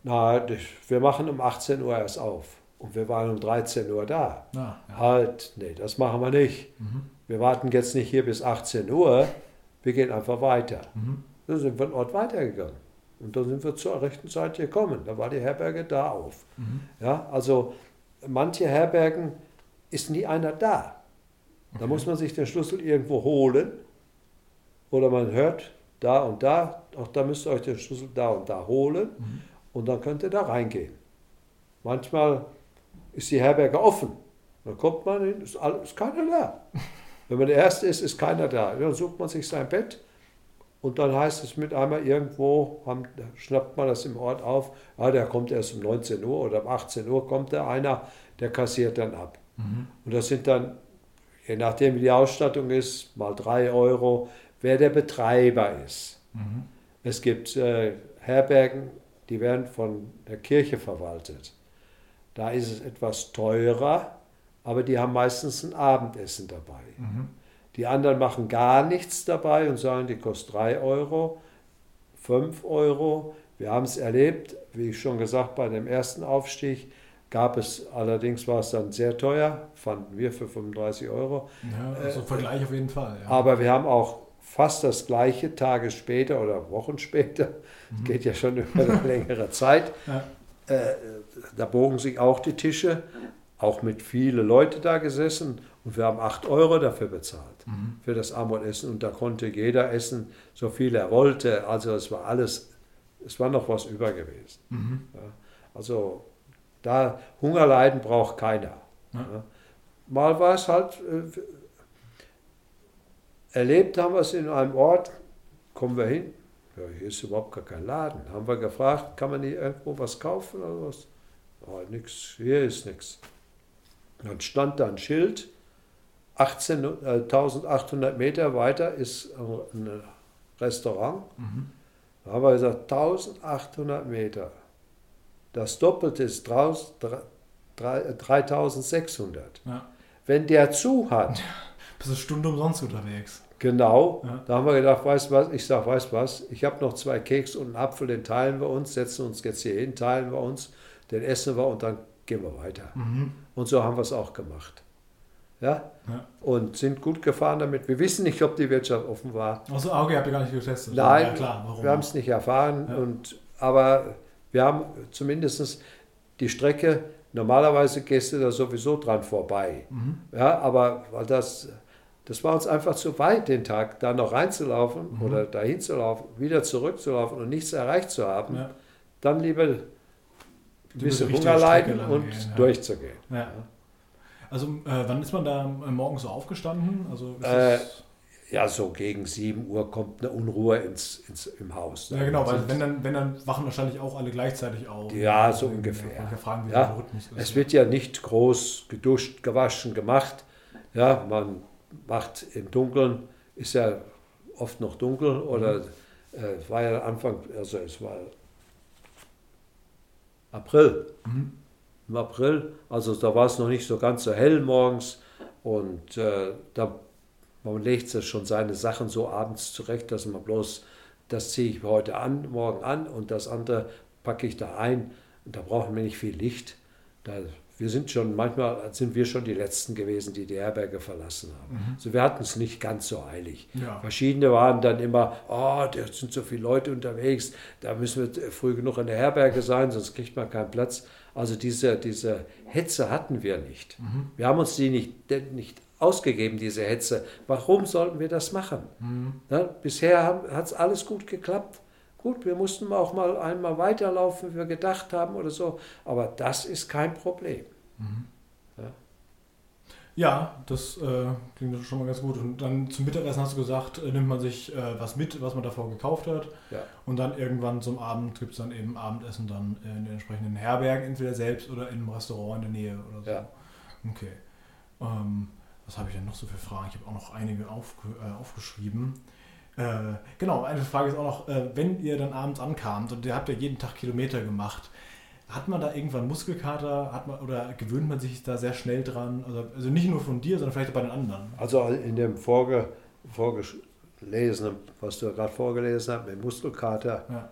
Na, wir machen um 18 Uhr erst auf. Und wir waren um 13 Uhr da. Ah, ja. Halt, nee, das machen wir nicht. Mhm. Wir warten jetzt nicht hier bis 18 Uhr, wir gehen einfach weiter. Mhm. Dann sind wir einen Ort weitergegangen. Und dann sind wir zur rechten Zeit gekommen. Da war die Herberge da auf. Mhm. Ja, also manche Herbergen ist nie einer da. Okay. Da muss man sich den Schlüssel irgendwo holen oder man hört da und da, auch da müsst ihr euch den Schlüssel da und da holen mhm. und dann könnt ihr da reingehen. Manchmal ist die Herberge offen. Dann kommt man hin, ist, ist keiner da. *laughs* Wenn man der Erste ist, ist keiner da. Dann sucht man sich sein Bett und dann heißt es mit einmal irgendwo, haben, schnappt man das im Ort auf, ah, der kommt erst um 19 Uhr oder um 18 Uhr kommt da einer, der kassiert dann ab. Mhm. Und das sind dann, je nachdem wie die Ausstattung ist, mal drei Euro, wer der Betreiber ist. Mhm. Es gibt äh, Herbergen, die werden von der Kirche verwaltet. Da ist es etwas teurer, aber die haben meistens ein Abendessen dabei. Mhm. Die anderen machen gar nichts dabei und sagen, die kostet 3 Euro, 5 Euro. Wir haben es erlebt, wie ich schon gesagt, bei dem ersten Aufstieg gab es, allerdings war es dann sehr teuer, fanden wir für 35 Euro. Ja, also äh, Vergleich auf jeden Fall. Ja. Aber wir haben auch fast das gleiche Tage später oder Wochen später, mhm. geht ja schon *laughs* über eine längere Zeit, ja. äh, da bogen sich auch die Tische, auch mit viele Leute da gesessen und wir haben 8 Euro dafür bezahlt, mhm. für das Abendessen und da konnte jeder essen, so viel er wollte, also es war alles, es war noch was über gewesen. Mhm. Ja, also da Hungerleiden braucht keiner. Ja. Mal war es halt, äh, erlebt haben wir es in einem Ort, kommen wir hin, ja, hier ist überhaupt gar kein Laden. Haben wir gefragt, kann man hier irgendwo was kaufen oder was? Oh, nix, hier ist nichts. Dann stand da ein Schild, 18, äh, 1800 Meter weiter ist ein Restaurant. Mhm. Da haben wir gesagt, 1800 Meter. Das Doppelte ist 3600. Ja. Wenn der zu hat. Bist du eine Stunde umsonst unterwegs. Genau. Ja. Da haben wir gedacht, weißt du was? Ich sage, weißt du was? Ich habe noch zwei Keks und einen Apfel, den teilen wir uns, setzen uns jetzt hier hin, teilen wir uns, den essen wir und dann gehen wir weiter. Mhm. Und so haben wir es auch gemacht. Ja? ja? Und sind gut gefahren damit. Wir wissen nicht, ob die Wirtschaft offen war. Achso, okay, habt ihr gar nicht getestet. Nein, ja, klar, wir haben es nicht erfahren. Ja. Und, aber wir haben zumindest die Strecke, normalerweise gehst du da sowieso dran vorbei. Mhm. Ja, aber weil das, das war uns einfach zu weit, den Tag da noch reinzulaufen mhm. oder dahin zu laufen, wieder zurückzulaufen und nichts erreicht zu haben, ja. dann lieber ein bisschen Hunger leiden und gehen, ja. durchzugehen. Ja. Also äh, wann ist man da morgens so aufgestanden? Also äh, ja, so gegen 7 Uhr kommt eine Unruhe ins, ins, im Haus. Ja, genau, weil wenn dann, wenn dann wachen wahrscheinlich auch alle gleichzeitig auf. Ja, so ungefähr. Ja, fragen, ja. Es wird ja nicht groß geduscht, gewaschen, gemacht. Ja, man macht im Dunkeln, ist ja oft noch dunkel oder mhm. äh, war ja Anfang, also es war April. Mhm. Im April, also da war es noch nicht so ganz so hell morgens und äh, da man legt sich schon seine Sachen so abends zurecht, dass man bloß, das ziehe ich heute an, morgen an und das andere packe ich da ein. Und da brauchen wir nicht viel Licht. Da, wir sind schon, manchmal sind wir schon die Letzten gewesen, die die Herberge verlassen haben. Mhm. Also wir hatten es nicht ganz so eilig. Ja. Verschiedene waren dann immer, oh, da sind so viele Leute unterwegs, da müssen wir früh genug in der Herberge sein, sonst kriegt man keinen Platz. Also diese, diese Hetze hatten wir nicht. Mhm. Wir haben uns die nicht, nicht ausgegeben, diese Hetze. Warum sollten wir das machen? Mhm. Ja, bisher hat es alles gut geklappt. Gut, wir mussten auch mal einmal weiterlaufen, wie wir gedacht haben oder so, aber das ist kein Problem. Mhm. Ja. ja. das äh, klingt schon mal ganz gut. Und dann zum Mittagessen hast du gesagt, äh, nimmt man sich äh, was mit, was man davor gekauft hat. Ja. Und dann irgendwann zum Abend gibt es dann eben Abendessen dann in den entsprechenden Herbergen, entweder selbst oder in einem Restaurant in der Nähe oder so. Ja. Okay. Ähm, was habe ich denn noch so für Fragen? Ich habe auch noch einige aufge, äh, aufgeschrieben. Äh, genau, eine Frage ist auch noch, äh, wenn ihr dann abends ankamt und ihr habt ja jeden Tag Kilometer gemacht, hat man da irgendwann Muskelkater hat man, oder gewöhnt man sich da sehr schnell dran? Also, also nicht nur von dir, sondern vielleicht auch bei den anderen. Also in dem Vorge, Vorgelesenen, was du gerade vorgelesen hast, mit Muskelkater, ja.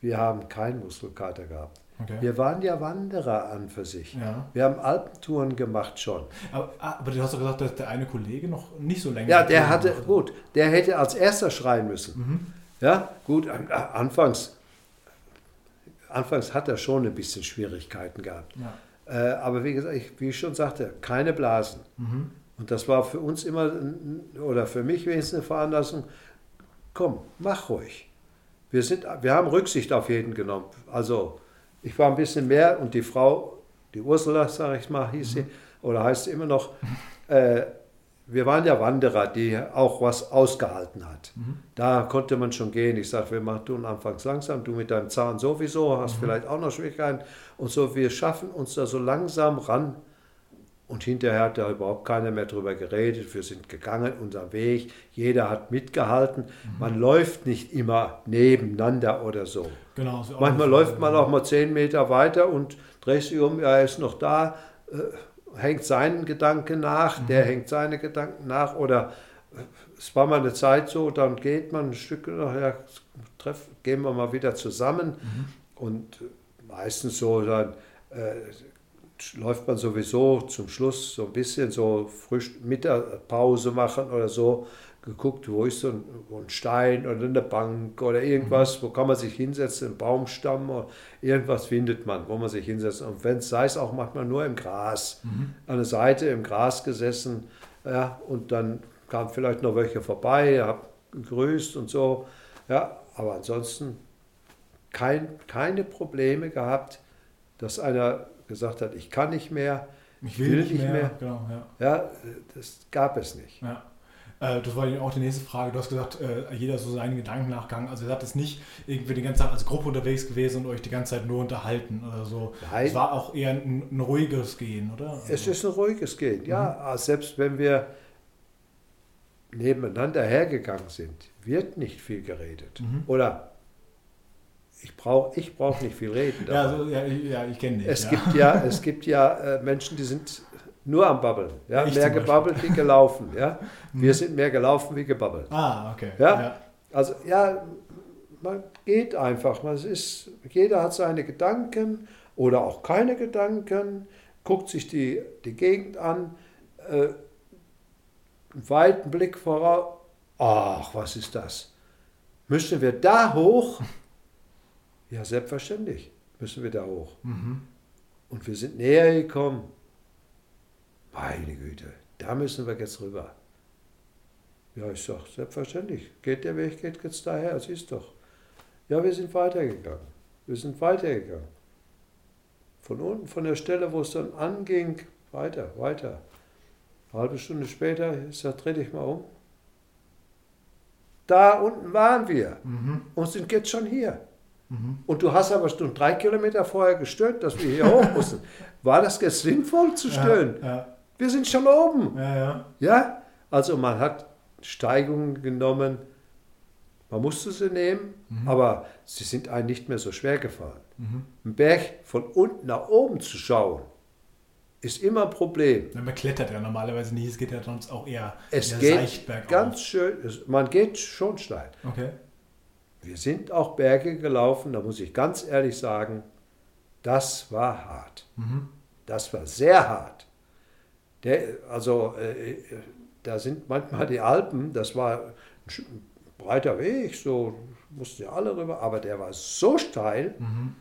wir haben keinen Muskelkater gehabt. Okay. Wir waren ja Wanderer an für sich. Ja. Wir haben Alpentouren gemacht schon. Aber, ah, aber, du hast doch gesagt, dass der eine Kollege noch nicht so länger. Ja, der hatte, hatte, gut, der hätte als erster schreien müssen. Mhm. Ja, gut, anfangs, anfangs hat er schon ein bisschen Schwierigkeiten gehabt. Ja. Äh, aber wie gesagt, ich, wie ich schon sagte, keine Blasen. Mhm. Und das war für uns immer, oder für mich wenigstens eine Veranlassung, komm, mach ruhig. Wir, sind, wir haben Rücksicht auf jeden genommen. Also ich war ein bisschen mehr und die Frau, die Ursula, sage ich mal, hieß mhm. sie, oder heißt sie immer noch, äh, wir waren ja Wanderer, die auch was ausgehalten hat. Mhm. Da konnte man schon gehen. Ich sage, wir machen tun anfangs langsam, du mit deinem Zahn sowieso, hast mhm. vielleicht auch noch Schwierigkeiten. Und so, wir schaffen uns da so langsam ran. Und hinterher hat da überhaupt keiner mehr drüber geredet. Wir sind gegangen, unser Weg. Jeder hat mitgehalten. Mhm. Man läuft nicht immer nebeneinander oder so. Genau, Manchmal läuft man auch mal zehn Meter weiter und dreht sich um, ja, er ist noch da, äh, hängt seinen Gedanken nach, mhm. der hängt seine Gedanken nach. Oder äh, es war mal eine Zeit so, dann geht man ein Stück nachher, treff, gehen wir mal wieder zusammen. Mhm. Und meistens so, dann äh, läuft man sowieso zum Schluss so ein bisschen so frisch Mittagpause machen oder so, geguckt, wo ist so ein, ein Stein oder eine Bank oder irgendwas, mhm. wo kann man sich hinsetzen, ein Baumstamm oder irgendwas findet man, wo man sich hinsetzt. Und wenn es sei es auch manchmal nur im Gras, mhm. an der Seite im Gras gesessen, ja, und dann kam vielleicht noch welche vorbei, hab gegrüßt und so, ja, aber ansonsten kein, keine Probleme gehabt, dass einer gesagt hat, ich kann nicht mehr, ich will, will nicht, mehr. mehr. Genau, ja. ja. das gab es nicht. Ja. Äh, das war auch die nächste Frage. Du hast gesagt, äh, jeder so seinen Gedanken nachgang. Also ihr seid es nicht irgendwie die ganze Zeit als Gruppe unterwegs gewesen und euch die ganze Zeit nur unterhalten oder so. Nein. Es war auch eher ein, ein ruhiges Gehen, oder? Also es ist ein ruhiges Gehen, ja. Mhm. Selbst wenn wir nebeneinander hergegangen sind, wird nicht viel geredet. Mhm. Oder ich brauche ich brauch nicht viel reden. Ja, also, ja, ja, ich kenne dich. Es, ja. Gibt ja, es gibt ja äh, Menschen, die sind nur am Babbeln. Ja? mehr gebabbelt wie gelaufen. Ja? Wir mhm. sind mehr gelaufen wie gebabbelt. Ah, okay. Ja? ja? Also ja, man geht einfach. Man ist, jeder hat seine Gedanken oder auch keine Gedanken, guckt sich die, die Gegend an, äh, einen weiten Blick voraus. Ach, was ist das? Müssen wir da hoch? Ja, selbstverständlich müssen wir da hoch. Mhm. Und wir sind näher gekommen. Meine Güte, da müssen wir jetzt rüber. Ja, ich sage, selbstverständlich. Geht der Weg, geht jetzt daher, siehst doch. Ja, wir sind weitergegangen. Wir sind weitergegangen. Von unten, von der Stelle, wo es dann anging, weiter, weiter. Eine halbe Stunde später, ich sage, dreh dich mal um. Da unten waren wir mhm. und sind jetzt schon hier. Mhm. Und du hast aber schon drei Kilometer vorher gestört, dass wir hier hoch mussten. *laughs* War das jetzt sinnvoll zu stören? Ja, ja. Wir sind schon oben. Ja, ja. ja? Also man hat Steigungen genommen, man musste sie nehmen, mhm. aber sie sind einem nicht mehr so schwer gefallen. Mhm. Ein Berg von unten nach oben zu schauen, ist immer ein Problem. man klettert ja normalerweise nicht, es geht ja sonst auch eher, es geht ganz schön, man geht schon steil. Okay. Wir sind auch Berge gelaufen, da muss ich ganz ehrlich sagen, das war hart. Mhm. Das war sehr hart. Der, also äh, da sind manchmal die Alpen, das war ein breiter Weg, so mussten ja alle rüber, aber der war so steil. Mhm.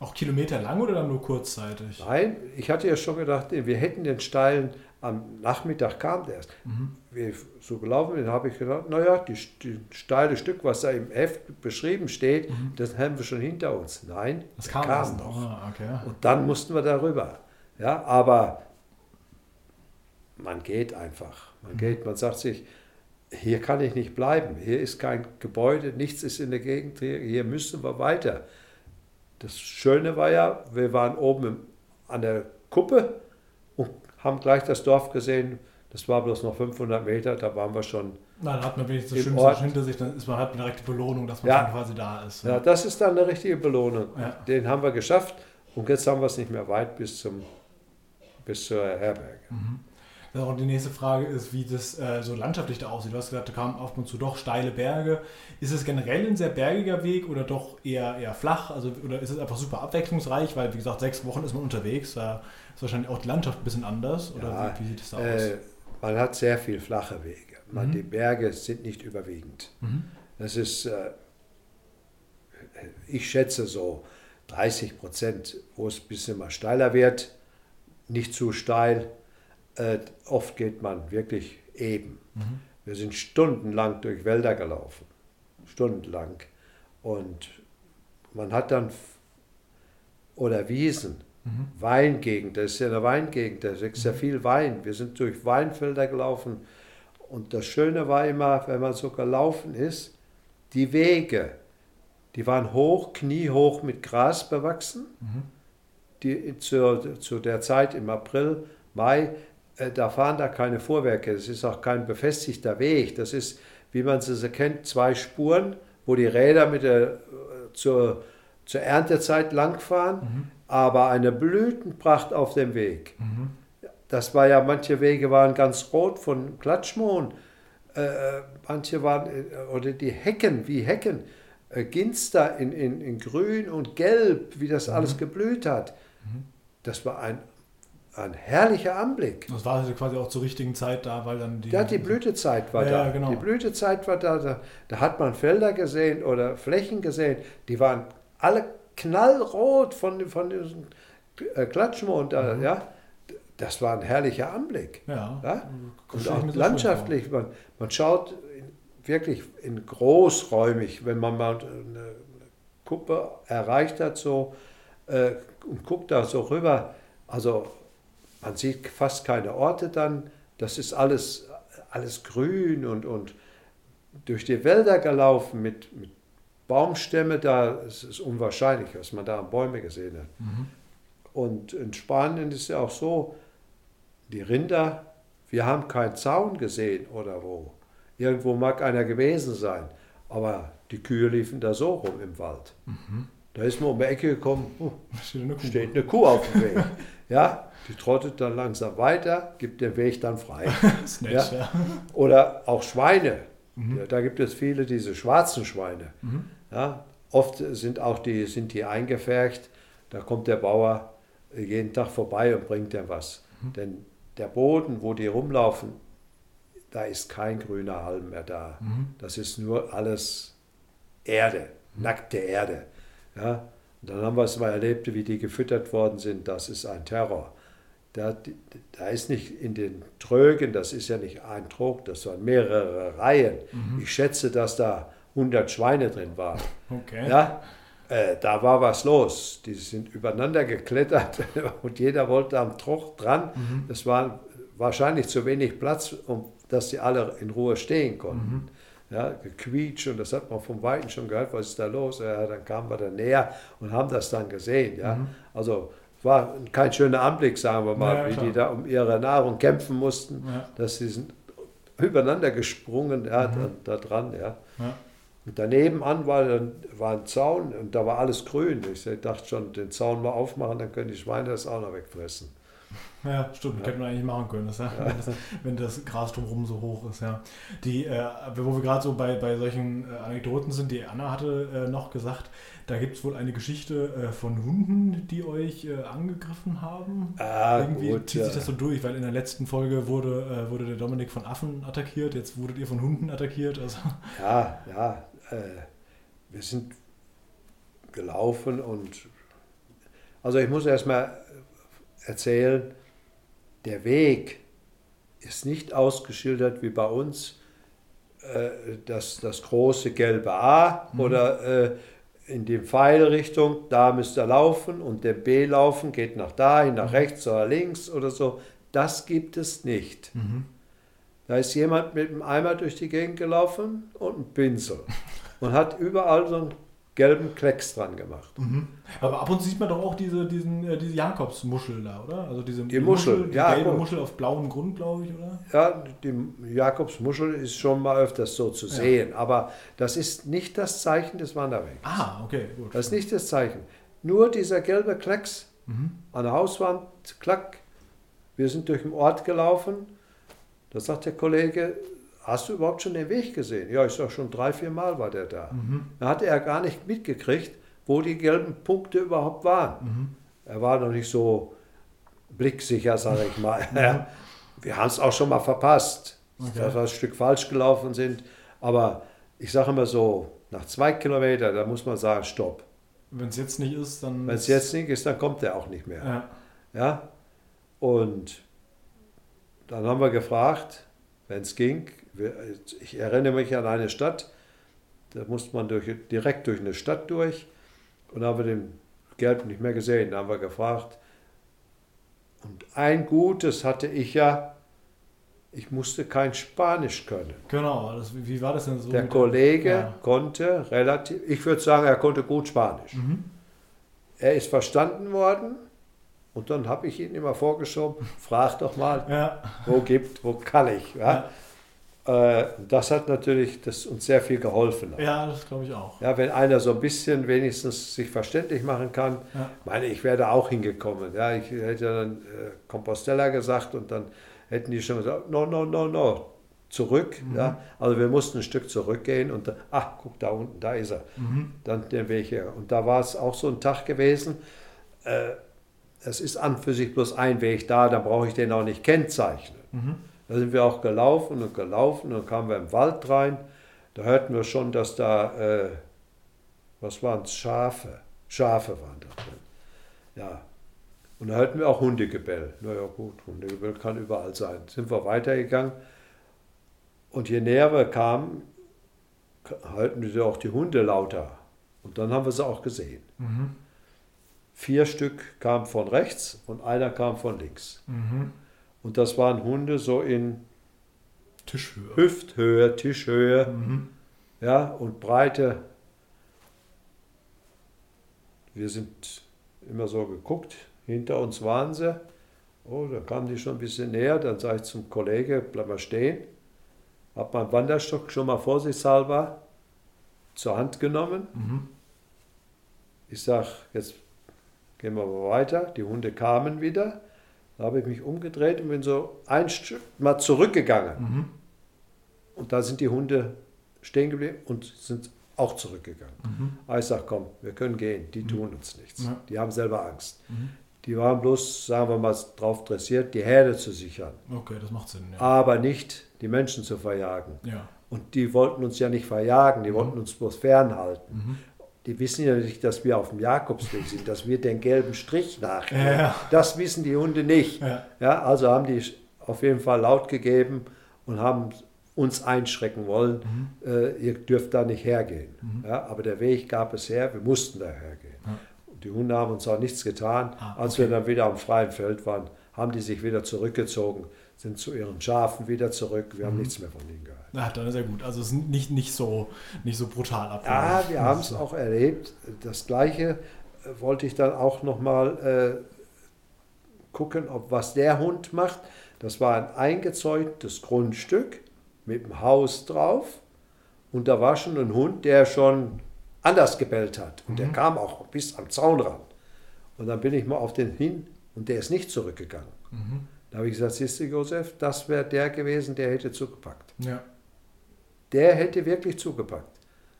Auch Kilometer lang oder dann nur kurzzeitig? Nein, ich hatte ja schon gedacht, wir hätten den steilen am Nachmittag kam der erst. Mhm. Wie so gelaufen bin, habe ich gedacht, naja, die, die steile Stück, was da im Heft beschrieben steht, mhm. das haben wir schon hinter uns. Nein, das kam, kam noch. Ah, okay. Und dann mussten wir darüber. Ja, aber man geht einfach. Man mhm. geht, man sagt sich, hier kann ich nicht bleiben. Hier ist kein Gebäude, nichts ist in der Gegend. Hier, hier müssen wir weiter. Das Schöne war ja, wir waren oben an der Kuppe haben gleich das Dorf gesehen. Das war bloß noch 500 Meter, da waren wir schon. Na, dann hat man wenigstens das Schönste hinter sich, dann ist man halt eine direkte Belohnung, dass man ja. quasi da ist. Ja. ja. das ist dann eine richtige Belohnung. Ja. Den haben wir geschafft und jetzt haben wir es nicht mehr weit bis, zum, bis zur Herberge. Mhm. Und die nächste Frage ist, wie das äh, so landschaftlich da aussieht. Du hast gesagt, da kamen auf und zu doch steile Berge. Ist es generell ein sehr bergiger Weg oder doch eher, eher flach? Also, oder ist es einfach super abwechslungsreich? Weil, wie gesagt, sechs Wochen ist man unterwegs. Da ist wahrscheinlich auch die Landschaft ein bisschen anders. Oder ja, wie, wie, sieht es da äh, aus? Man hat sehr viel flache Wege. Man, mhm. Die Berge sind nicht überwiegend. Mhm. Das ist, äh, ich schätze so 30 Prozent, wo es ein bisschen mal steiler wird. Nicht zu steil äh, oft geht man wirklich eben. Mhm. Wir sind stundenlang durch Wälder gelaufen, stundenlang. Und man hat dann, oder Wiesen, mhm. Weingegend, das ist ja eine Weingegend, da mhm. ja viel Wein. Wir sind durch Weinfelder gelaufen. Und das Schöne war immer, wenn man so gelaufen ist, die Wege, die waren hoch, kniehoch mit Gras bewachsen. Mhm. die, zu, zu der Zeit im April, Mai, da fahren da keine Fuhrwerke. Es ist auch kein befestigter Weg. Das ist, wie man es kennt, zwei Spuren, wo die Räder mit der, äh, zur, zur Erntezeit langfahren, mhm. aber eine Blütenpracht auf dem Weg. Mhm. Das war ja, manche Wege waren ganz rot von Klatschmohn, äh, äh manche waren, oder die Hecken, wie Hecken, äh, Ginster in, in, in grün und gelb, wie das mhm. alles geblüht hat. Mhm. Das war ein ein herrlicher Anblick. Das war also quasi auch zur richtigen Zeit da, weil dann die. Ja, die Blütezeit war ja, da. Genau. Die Blütezeit war da, da. Da hat man Felder gesehen oder Flächen gesehen, die waren alle knallrot von, von diesem äh, Klatschmond da, mhm. ja. Das war ein herrlicher Anblick. Ja. ja? Und auch landschaftlich. Man, man schaut wirklich in großräumig, wenn man mal eine Kuppe erreicht hat, so äh, und guckt da so rüber. Also man sieht fast keine Orte dann. Das ist alles, alles grün und, und durch die Wälder gelaufen mit, mit Baumstämme. Da es ist unwahrscheinlich, was man da an Bäume gesehen hat. Mhm. Und in Spanien ist ja auch so, die Rinder, wir haben keinen Zaun gesehen oder wo. Irgendwo mag einer gewesen sein, aber die Kühe liefen da so rum im Wald. Mhm. Da ist man um die Ecke gekommen, oh, steht, eine steht eine Kuh auf dem Weg. *laughs* ja, die trottet dann langsam weiter, gibt den Weg dann frei. *laughs* nett, ja? ja? Oder auch Schweine. Mhm. Ja, da gibt es viele diese schwarzen Schweine. Mhm. Ja? Oft sind auch die, sind die eingefärcht. Da kommt der Bauer jeden Tag vorbei und bringt dir was. Mhm. Denn der Boden, wo die rumlaufen, da ist kein grüner Halm mehr da. Mhm. Das ist nur alles Erde, nackte Erde. Ja? Und dann haben wir es mal erlebt, wie die gefüttert worden sind. Das ist ein Terror. Da, da ist nicht in den Trögen, das ist ja nicht ein Trog, das waren mehrere Reihen. Mhm. Ich schätze, dass da 100 Schweine drin waren. Okay. Ja, äh, da war was los. Die sind übereinander geklettert *laughs* und jeder wollte am Trog dran. Mhm. Es war wahrscheinlich zu wenig Platz, um dass sie alle in Ruhe stehen konnten. Mhm. Ja, gequietscht und das hat man vom Weiten schon gehört, was ist da los? Ja, dann kamen wir da näher und haben das dann gesehen. Ja. Mhm. Also war kein schöner Anblick, sagen wir mal, ja, wie die da um ihre Nahrung kämpfen mussten, ja. dass sie sind übereinander gesprungen, ja, mhm. da, da, dran, ja. ja. Und daneben an war, war ein Zaun und da war alles grün. Ich dachte schon, den Zaun mal aufmachen, dann können die Schweine das auch noch wegfressen. Ja, stimmt, ja. hätte man eigentlich machen können, das, ja, *laughs* ja. Das, wenn das Gras drumherum so hoch ist. Ja. Die, äh, wo wir gerade so bei, bei solchen äh, Anekdoten sind, die Anna hatte äh, noch gesagt, da gibt es wohl eine Geschichte äh, von Hunden, die euch äh, angegriffen haben. Ah, Irgendwie gut, zieht sich das so durch, weil in der letzten Folge wurde, äh, wurde der Dominik von Affen attackiert, jetzt wurdet ihr von Hunden attackiert. Also. Ja, ja, wir sind gelaufen und also ich muss erstmal erzählen, der Weg ist nicht ausgeschildert wie bei uns, äh, das, das große gelbe A mhm. oder äh, in die Pfeilrichtung, da müsst ihr laufen und der B laufen geht nach dahin, nach mhm. rechts oder links oder so. Das gibt es nicht. Mhm. Da ist jemand mit einem Eimer durch die Gegend gelaufen und einem Pinsel und hat überall so ein gelben Klecks dran gemacht. Mhm. Aber ab und zu sieht man doch auch diese, diesen, äh, diese Jakobsmuschel da, oder? Also diese die Muschel, Muschel, die ja, gelbe Muschel auf blauem Grund, glaube ich, oder? Ja, die Jakobsmuschel ist schon mal öfters so zu sehen, ja. aber das ist nicht das Zeichen des Wanderwegs. Ah, okay, gut. Das ist nicht das Zeichen. Nur dieser gelbe Klecks mhm. an der Hauswand, klack. Wir sind durch den Ort gelaufen. Da sagt der Kollege, hast du überhaupt schon den Weg gesehen? Ja, ich sage schon drei, vier Mal war der da. Mhm. Da hatte er gar nicht mitgekriegt, wo die gelben Punkte überhaupt waren. Mhm. Er war noch nicht so blicksicher, sage ich mal. *laughs* Mhm. *laughs* Wir haben es auch schon mal verpasst, okay. dass wir ein Stück falsch gelaufen sind. Aber ich sage immer so, nach zwei Kilometern, da muss man sagen, stopp. Wenn es jetzt nicht ist, dann... Wenn es jetzt nicht ist, dann kommt er auch nicht mehr. Ja. ja? Und dann haben wir gefragt, wenn es ging, ich erinnere mich an eine Stadt, da musste man durch, direkt durch eine Stadt durch und haben wir den Gelb nicht mehr gesehen. Da haben wir gefragt. Und ein Gutes hatte ich ja, ich musste kein Spanisch können. Genau, das, wie war das denn so? Der Kollege ja. konnte relativ, ich würde sagen, er konnte gut Spanisch. Mhm. Er ist verstanden worden Und dann habe ich ihn immer vorgeschoben, frag doch mal, Ja. wo gibt, wo kann ich. Ja? Äh, Das hat natürlich das uns sehr viel geholfen. Ja, das glaube ich auch. Ja, wenn einer so ein bisschen wenigstens sich verständlich machen kann, Ja. meine ich wäre da auch hingekommen. Ja, ich hätte dann äh, Compostella gesagt und dann hätten die schon gesagt, no, no, no, no, zurück. Ja, also wir mussten ein Stück zurückgehen und dann, ach, guck da unten, da ist er. Dann den Weg her. Und da war es auch so ein Tag gewesen. Äh, es ist an für sich bloß ein Weg da, dann brauche ich den auch nicht kennzeichnen. Da sind wir auch gelaufen und gelaufen und dann kamen wir im Wald rein. Da hörten wir schon, dass da, äh, was waren es, Schafe. Schafe waren da drin. Ja. Und da hörten wir auch Hundegebell. Naja gut, Hundegebell kann überall sein. Sind wir weitergegangen und je näher wir kamen, hörten wir auch die Hunde lauter. Und dann haben wir sie auch gesehen. Mhm. Vier Stück kamen von rechts und einer kam von links. Mhm. Und das waren Hunde so in Tischhöhe. Hüfthöhe, Tischhöhe, Mhm. ja, und Breite. Wir sind immer so geguckt, hinter uns waren sie. Oh, da kamen die schon ein bisschen näher. Dann sage ich zum Kollege, bleib mal stehen. Hab meinen Wanderstock schon mal vorsichtshalber zur Hand genommen. Mhm. Ich sage, jetzt gehen wir mal weiter. Die Hunde kamen wieder. Da habe ich mich umgedreht und bin so ein Stück mal zurückgegangen. Mhm. Und da sind die Hunde stehen geblieben und sind auch zurückgegangen. Mhm. Aber ich sage, komm, wir können gehen, die tun uns nichts. Ja. Die haben selber Angst. Mhm. Die waren bloß, sagen wir mal, darauf dressiert, die Herde zu sichern, Okay, das macht Sinn. Ja. aber nicht die Menschen zu verjagen. ja. Und die wollten uns ja nicht verjagen, die wollten uns bloß fernhalten. Mhm. Die wissen ja nicht, dass wir auf dem Jakobsweg sind, dass wir den gelben Strich nachgehen. Ja, ja. Das wissen die Hunde nicht. Ja. Ja, also haben die auf jeden Fall laut gegeben und haben uns einschrecken wollen, Mhm. äh, ihr dürft da nicht hergehen. Ja, aber der Weg gab es her, wir mussten da hergehen. Die Hunde haben uns auch nichts getan. Ah, Als okay. wir dann wieder am freien Feld waren, haben die sich wieder zurückgezogen, sind zu ihren Schafen wieder zurück. Wir haben Mhm. nichts mehr von ihnen gehört. Ja, dann ist ja gut. Also es ist nicht, nicht, so, nicht so brutal Ja, abgelaufen. wir haben es auch erlebt. Das Gleiche äh, wollte ich dann auch nochmal äh, gucken, ob was der Hund macht. Das war ein eingezäuntes Grundstück mit einem Haus drauf. Und da war schon ein Hund, der schon anders gebellt hat. Und der kam auch bis am Zaun ran. Und dann bin ich mal auf den hin und der ist nicht zurückgegangen. Mhm. Da habe ich gesagt, siehst du, Josef, das wäre der gewesen, der hätte zugepackt Ja. Der hätte wirklich zugepackt.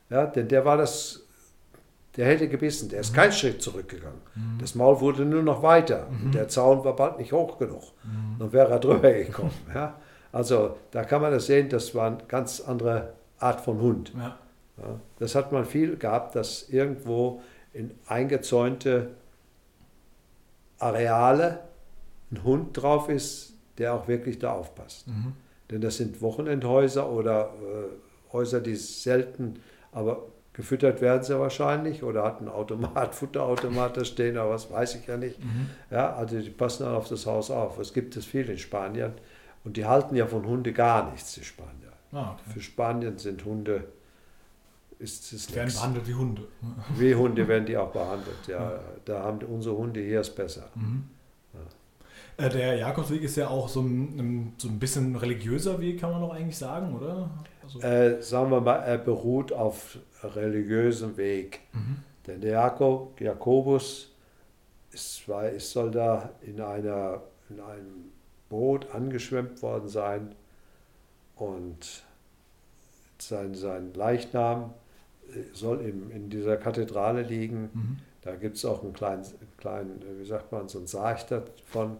Ja, denn der war das, der hätte gebissen, der ist kein Schritt zurückgegangen. Das Maul wurde nur noch weiter. Und der Zaun war bald nicht hoch genug. Dann wäre er drüber *laughs* gekommen. Ja. Also da kann man das sehen, das war eine ganz andere Art von Hund. Ja. Ja. Das hat man viel gehabt, dass irgendwo in eingezäunte Areale ein Hund drauf ist, der auch wirklich da aufpasst. Denn das sind Wochenendhäuser oder äh, Häuser, die selten, aber gefüttert werden sie wahrscheinlich oder hat ein Automat, *laughs* Futterautomat da stehen oder was weiß ich ja nicht. Mhm. Ja, also die passen dann auf das Haus auf. Es gibt es viel in Spanien und die halten ja von Hunde gar nichts, die Spanier. Ah, okay. Für Spanien sind Hunde, ist es Die werden behandelt wie Hunde. Wie Hunde werden die auch behandelt. Ja, da haben unsere Hunde hier es besser. Mhm. Äh, Der Jakobsweg ist ja auch so ein, so ein bisschen religiöser Weg, kann man doch eigentlich sagen, oder? Also, Äh, sagen wir mal, er beruht auf religiösem Weg. mhm. Denn der Jakob, Jakobus ist, war, ist, soll da in, einer, in einem Boot angeschwemmt worden sein und sein, sein Leichnam äh, soll im, in dieser Kathedrale liegen. Mhm. Da gibt es auch einen kleinen, kleinen, äh, wie sagt man, so einen Sarg davon,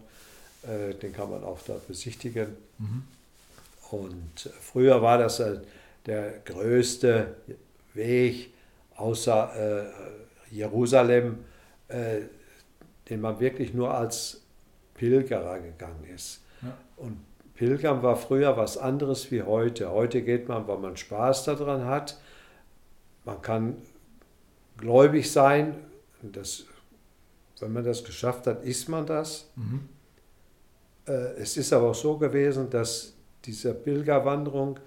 äh, den kann man auch da besichtigen. Mhm. Und früher war das äh, der größte Weg außer äh, Jerusalem, äh, den man wirklich nur als Pilgerer gegangen ist. Ja. Und Pilgern war früher was anderes wie heute. Heute geht man, weil man Spaß daran hat. Man kann gläubig sein. Das, wenn man das geschafft hat, ist man das. Mhm. Äh, Es ist aber auch so gewesen, dass diese Pilgerwanderung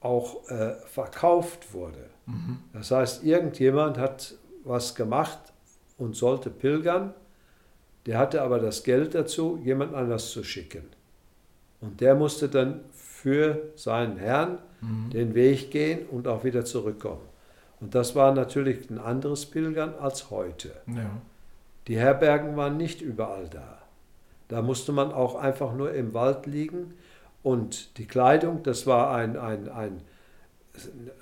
auch äh, verkauft wurde. Mhm. Das heißt, irgendjemand hat was gemacht und sollte pilgern Der hatte aber das Geld dazu, jemand anders zu schicken. Und der musste dann für seinen Herrn mhm. den Weg gehen und auch wieder zurückkommen. Und das war natürlich ein anderes Pilgern als heute. Ja. Die Herbergen waren nicht überall da. Da musste man auch einfach nur im Wald liegen und die Kleidung, das war ein, ein, ein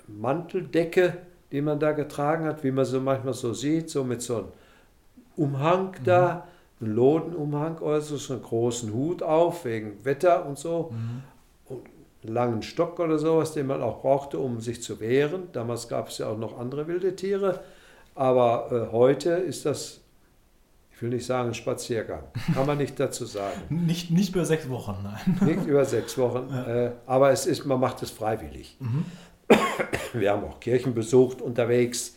Manteldecke, die man da getragen hat, wie man so manchmal so sieht, so mit so einem Umhang mhm. da, einen Lodenumhang oder so, so einen großen Hut auf, wegen Wetter und so. Mhm. Und einen langen Stock oder sowas, den man auch brauchte, um sich zu wehren. Damals gab es ja auch noch andere wilde Tiere. Aber äh, heute ist das will nicht sagen Spaziergang, kann man nicht dazu sagen. *laughs* nicht, nicht über sechs Wochen, nein. *laughs* Nicht über sechs Wochen, ja. äh, aber es ist, man macht es freiwillig. Mhm. *coughs* Wir haben auch Kirchen besucht unterwegs,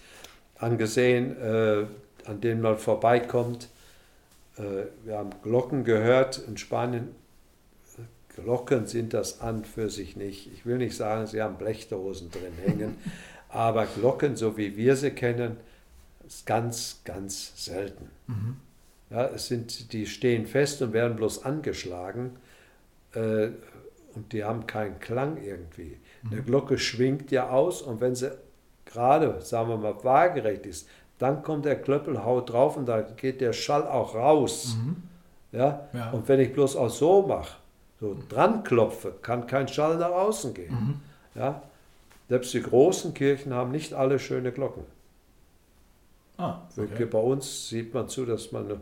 angesehen, äh, an denen man vorbeikommt. Äh, wir haben Glocken gehört in Spanien. Glocken sind das an für sich nicht. Ich will nicht sagen, sie haben Blechdosen drin hängen, *laughs* aber Glocken, so wie wir sie kennen, ist ganz, ganz selten. Mhm. Ja, es sind, die stehen fest und werden bloß angeschlagen äh, und die haben keinen Klang irgendwie. Mhm. Eine Glocke schwingt ja aus und wenn sie gerade, sagen wir mal, waagerecht ist, dann kommt der Klöppel, haut drauf und da geht der Schall auch raus. Mhm. Ja? ja? Und wenn ich bloß auch so mache, so dran klopfe, kann kein Schall nach außen gehen. Mhm. Ja? Selbst die großen Kirchen haben nicht alle schöne Glocken. Ah, okay. Bei uns sieht man zu, dass man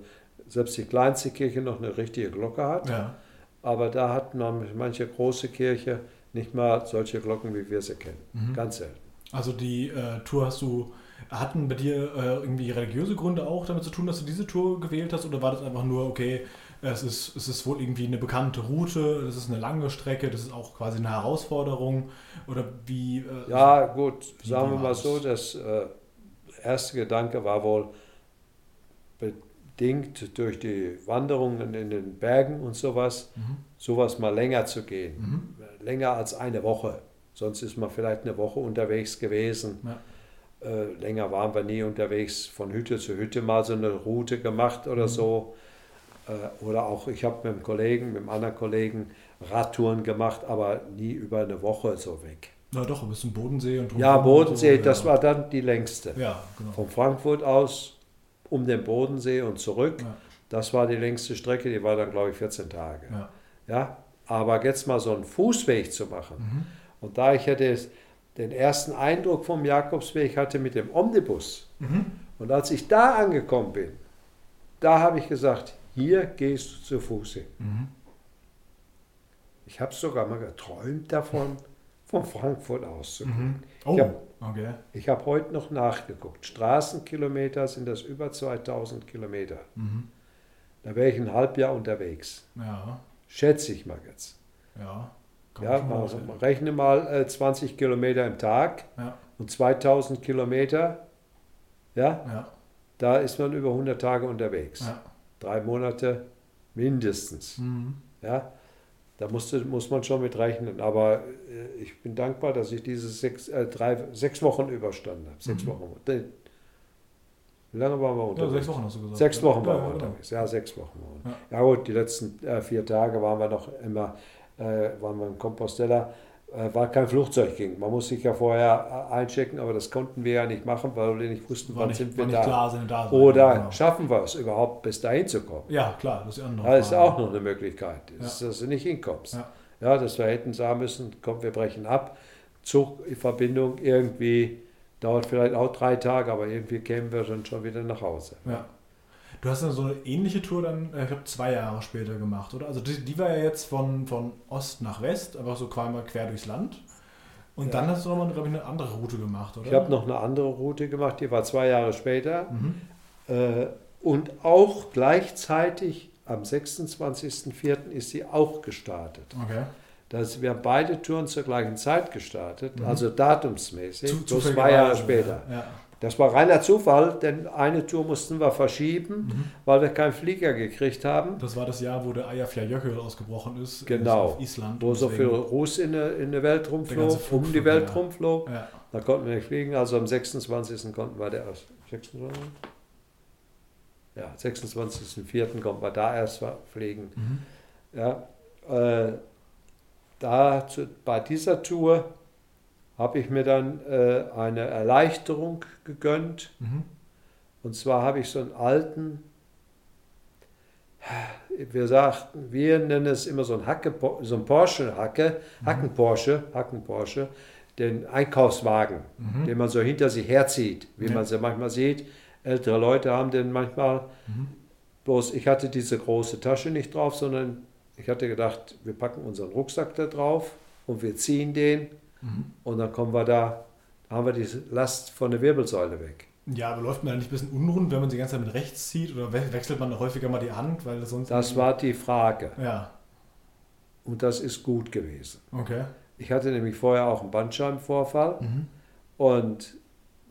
selbst die kleinste Kirche noch eine richtige Glocke hat. Ja. Aber da hat man manche große Kirche nicht mal solche Glocken, wie wir sie kennen. Mhm. Ganz selten. Also die äh, Tour hast du, hatten bei dir äh, irgendwie religiöse Gründe auch damit zu tun, dass du diese Tour gewählt hast? Oder war das einfach nur, okay, es ist, es ist wohl irgendwie eine bekannte Route, das ist eine lange Strecke, das ist auch quasi eine Herausforderung? Oder wie? Äh, ja, gut, sagen wir mal so, dass äh, erste Gedanke war wohl bedingt durch die Wanderungen in den Bergen und sowas, mhm. sowas mal länger zu gehen. Mhm. Länger als eine Woche. Sonst ist man vielleicht eine Woche unterwegs gewesen. Ja. Äh, länger waren wir nie unterwegs, von Hütte zu Hütte mal so eine Route gemacht oder mhm. so. Äh, oder auch, ich habe mit einem Kollegen, mit einem anderen Kollegen Radtouren gemacht, aber nie über eine Woche so weg. Na doch, ein bisschen Bodensee und Ja, Bodensee, so, das ja. war dann die längste. Ja, genau. Von Frankfurt aus um den Bodensee und zurück. Ja. Das war die längste Strecke, die war dann, glaube ich, 14 Tage. Ja. ja? Aber jetzt mal so einen Fußweg zu machen. Mhm. Und da ich hätte den ersten Eindruck vom Jakobsweg hatte mit dem Omnibus. Mhm. Und als ich da angekommen bin, da habe ich gesagt, hier gehst du zu Fuß hin. Mhm. Ich habe sogar mal geträumt davon von Frankfurt aus zu Mhm. Oh, ich habe okay. hab heute noch nachgeguckt. Straßenkilometer sind das über 2000 Kilometer. Mhm. Da wäre ich ein Halbjahr unterwegs. Ja. Schätze ich mal jetzt. Ja. Ja, mal, rechne mal äh, 20 Kilometer im Tag ja. und 2000 Kilometer. Ja? ja? Da ist man über 100 Tage unterwegs. Ja. Drei Monate mindestens. Mhm. Ja? Da musste, muss man schon mit rechnen. Aber äh, ich bin dankbar, dass ich diese sechs, äh, drei, sechs Wochen überstanden habe. Sechs mhm. Wochen. Wie lange waren wir unterwegs? Ja, sechs Wochen hast du gesagt. Sechs Wochen ja, waren wir ja, genau. unterwegs. Ja, sechs Wochen. Ja. ja gut, die letzten äh, vier Tage waren wir noch immer äh, waren wir im Compostela. Äh, war kein Flugzeug ging. Man muss sich ja vorher äh, einchecken, aber das konnten wir ja nicht machen, weil wir nicht wussten, wann sind wir da. Klar, sind da sein, Oder genau. schaffen wir es überhaupt, bis dahin zu kommen? Ja, klar, das ist, andere das ist auch noch eine Möglichkeit, dass ja. du nicht hinkommst. Ja. ja, dass wir hätten sagen müssen, komm, wir brechen ab. Zugverbindung irgendwie dauert vielleicht auch drei Tage, aber irgendwie kämen wir dann schon wieder nach Hause. Ja. Du hast dann so eine ähnliche Tour dann, äh, ich glaube, zwei Jahre später gemacht, oder? Also die, die, war ja jetzt von, von Ost nach West, einfach so quasi quer durchs Land. Und ja. dann hast du nochmal, glaube ich, eine andere Route gemacht, oder? Ich habe noch eine andere Route gemacht, die war zwei Jahre später. Mhm. Äh, und auch gleichzeitig am 26.04. ist sie auch gestartet. Okay. Das, wir haben beide Touren zur gleichen Zeit gestartet, mhm. also datumsmäßig, Zu, zwei Jahre später. Ja. Das war reiner Zufall, denn eine Tour mussten wir verschieben, mhm. weil wir keinen Flieger gekriegt haben. Das war das Jahr, wo der Eyjafjallajökull ausgebrochen ist genau, auf Island. Wo so viel Ruß in, in der Welt rumflog, um die Welt ja. rumflog. Ja. Da konnten wir nicht fliegen, also am 26. konnten wir der 26. ja, 26.04. kommt man da erst fliegen. Mhm. Ja, äh, da zu, bei dieser Tour habe ich mir dann äh, eine Erleichterung gegönnt. Mhm. Und zwar habe ich so einen alten, wir sagten, wir nennen es immer so ein Hacke, so ein Porsche-Hacke, mhm. Hacken-Porsche, Hacken-Porsche, den Einkaufswagen, mhm. den man so hinter sich herzieht, wie ja. man es ja manchmal sieht. Ältere Leute haben den manchmal. Mhm. Bloß ich hatte diese große Tasche nicht drauf, sondern ich hatte gedacht, wir packen unseren Rucksack da drauf und wir ziehen den mhm. und dann kommen wir da, haben wir die Last von der Wirbelsäule weg. Ja, aber läuft man da nicht ein bisschen unrund, wenn man sie die ganze Zeit mit rechts zieht oder wechselt man häufiger mal die Hand, weil sonst. Das war die Frage. Ja. Und das ist gut gewesen. Okay. Ich hatte nämlich vorher auch einen Bandscheibenvorfall mhm. und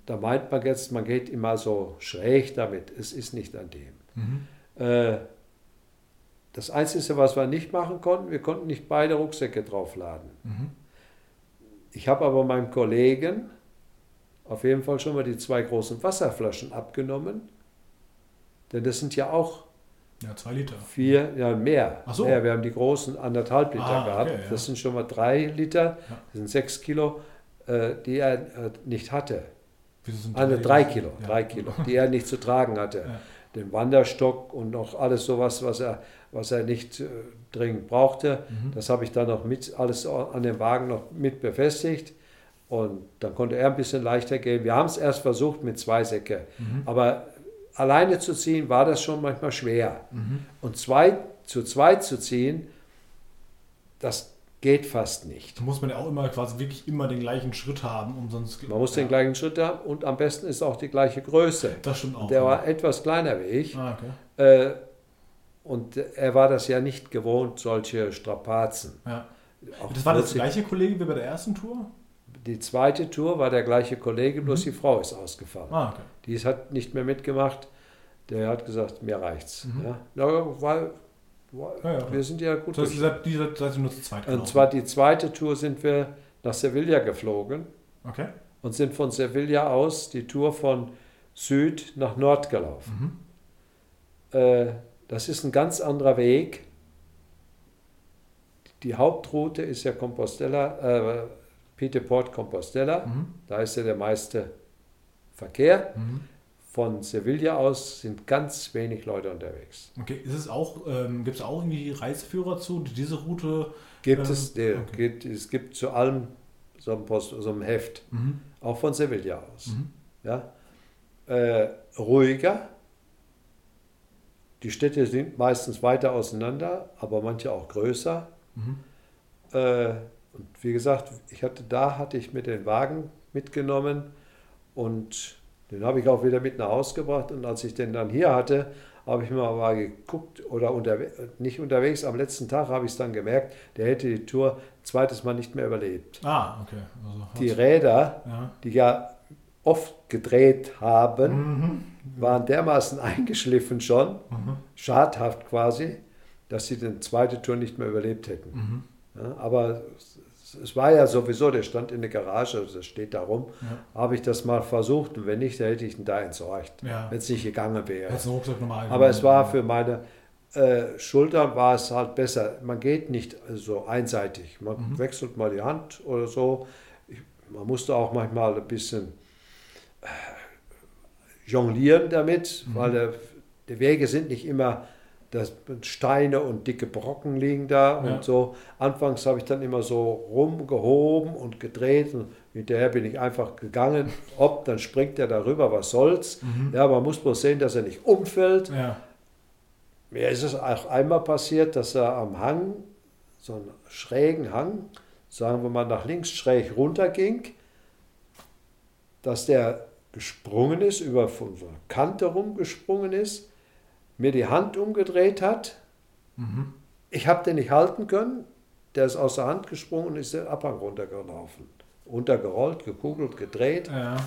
da meint man jetzt, man geht immer so schräg damit. Es ist nicht an dem. Mhm. Äh, das Einzige, was wir nicht machen konnten, wir konnten nicht beide Rucksäcke draufladen. Mhm. Ich habe aber meinem Kollegen auf jeden Fall schon mal die zwei großen Wasserflaschen abgenommen, denn das sind ja auch ja, zwei Liter. Vier, ja, mehr. Ach so. mehr. Wir haben die großen anderthalb Liter ah, gehabt. Okay, ja. Das sind schon mal drei Liter. Das sind sechs Kilo, äh, die er äh, nicht hatte. Sind drei, also drei Kilo, ja. drei Kilo, die er nicht zu tragen hatte. Den Wanderstock und noch alles sowas, was er was er nicht äh, dringend brauchte. Mhm. Das habe ich dann noch mit, alles an dem Wagen noch mit befestigt. Und dann konnte er ein bisschen leichter gehen. Wir haben es erst versucht mit zwei Säcke. Mhm. Aber alleine zu ziehen war das schon manchmal schwer. Mhm. Und zwei, zu zweit zu ziehen, das geht fast nicht. Da muss man ja auch immer quasi wirklich immer den gleichen Schritt haben, um sonst. Man muss ja. den gleichen Schritt haben und am besten ist auch die gleiche Größe. Das stimmt auch. Der ja. war etwas kleiner wie ich. Ah, okay. Äh, und er war das ja nicht gewohnt, solche Strapazen. Ja. das war das gleiche Kollege wie bei der ersten Tour? Die zweite Tour war der gleiche Kollege, bloß mhm. die Frau ist ausgefallen. Ah, okay. Die hat nicht mehr mitgemacht. Der hat gesagt, mir reicht's. Mhm. Ja, weil ja, ja. wir sind ja gut. Das heißt, die seid nur zu zweit Und zwar die zweite Tour sind wir nach Sevilla geflogen. Okay. Und sind von Sevilla aus die Tour von Süd nach Nord gelaufen. Mhm. Äh, das ist ein ganz anderer Weg. Die Hauptroute ist ja Compostela, äh, Port Compostela. Mhm. Da ist ja der meiste Verkehr. Mhm. Von Sevilla aus sind ganz wenig Leute unterwegs. Okay, ist es auch, ähm, gibt es auch irgendwie Reiseführer zu, die diese Route? Gibt ähm, es, der, okay. gibt, es gibt zu allem so ein, Post, so ein Heft, mhm. auch von Sevilla aus. Mhm. Ja? Äh, ruhiger, die Städte sind meistens weiter auseinander, aber manche auch größer. Mhm. Äh, und wie gesagt, ich hatte, da hatte ich mir den Wagen mitgenommen und den habe ich auch wieder mit nach Hause gebracht. Und als ich den dann hier hatte, habe ich mir mal geguckt oder unterwe nicht unterwegs, am letzten Tag habe ich es dann gemerkt, der hätte die Tour zweites Mal nicht mehr überlebt. Ah, okay. Also die Räder, ja. die ja oft gedreht haben, mhm. waren dermaßen eingeschliffen schon, mhm. schadhaft quasi, dass sie den zweite Tour nicht mehr überlebt hätten. Mhm. Ja, aber es war ja sowieso, der stand in der Garage, das steht da rum, ja. habe ich das mal versucht und wenn nicht, dann hätte ich ihn da entsorgt, ja. wenn es nicht gegangen wäre. Aber es war für meine äh, Schultern war es halt besser. Man geht nicht so einseitig, man mhm. wechselt mal die Hand oder so. Ich, man musste auch manchmal ein bisschen jonglieren damit, mhm. weil der, die Wege sind nicht immer, dass Steine und dicke Brocken liegen da ja. und so. Anfangs habe ich dann immer so rumgehoben und gedreht und hinterher bin ich einfach gegangen. Ob, dann springt er darüber, was soll's. Mhm. Ja, man muss bloß sehen, dass er nicht umfällt. Ja. Mir ist es auch einmal passiert, dass er am Hang, so einen schrägen Hang, sagen wir mal nach links schräg runter ging, dass der gesprungen ist, über von so einer Kante rumgesprungen ist, mir die Hand umgedreht hat. Mhm. Ich habe den nicht halten können. Der ist aus der Hand gesprungen und ist den Abhang runtergelaufen. Runtergerollt, gekugelt, gedreht. Ja.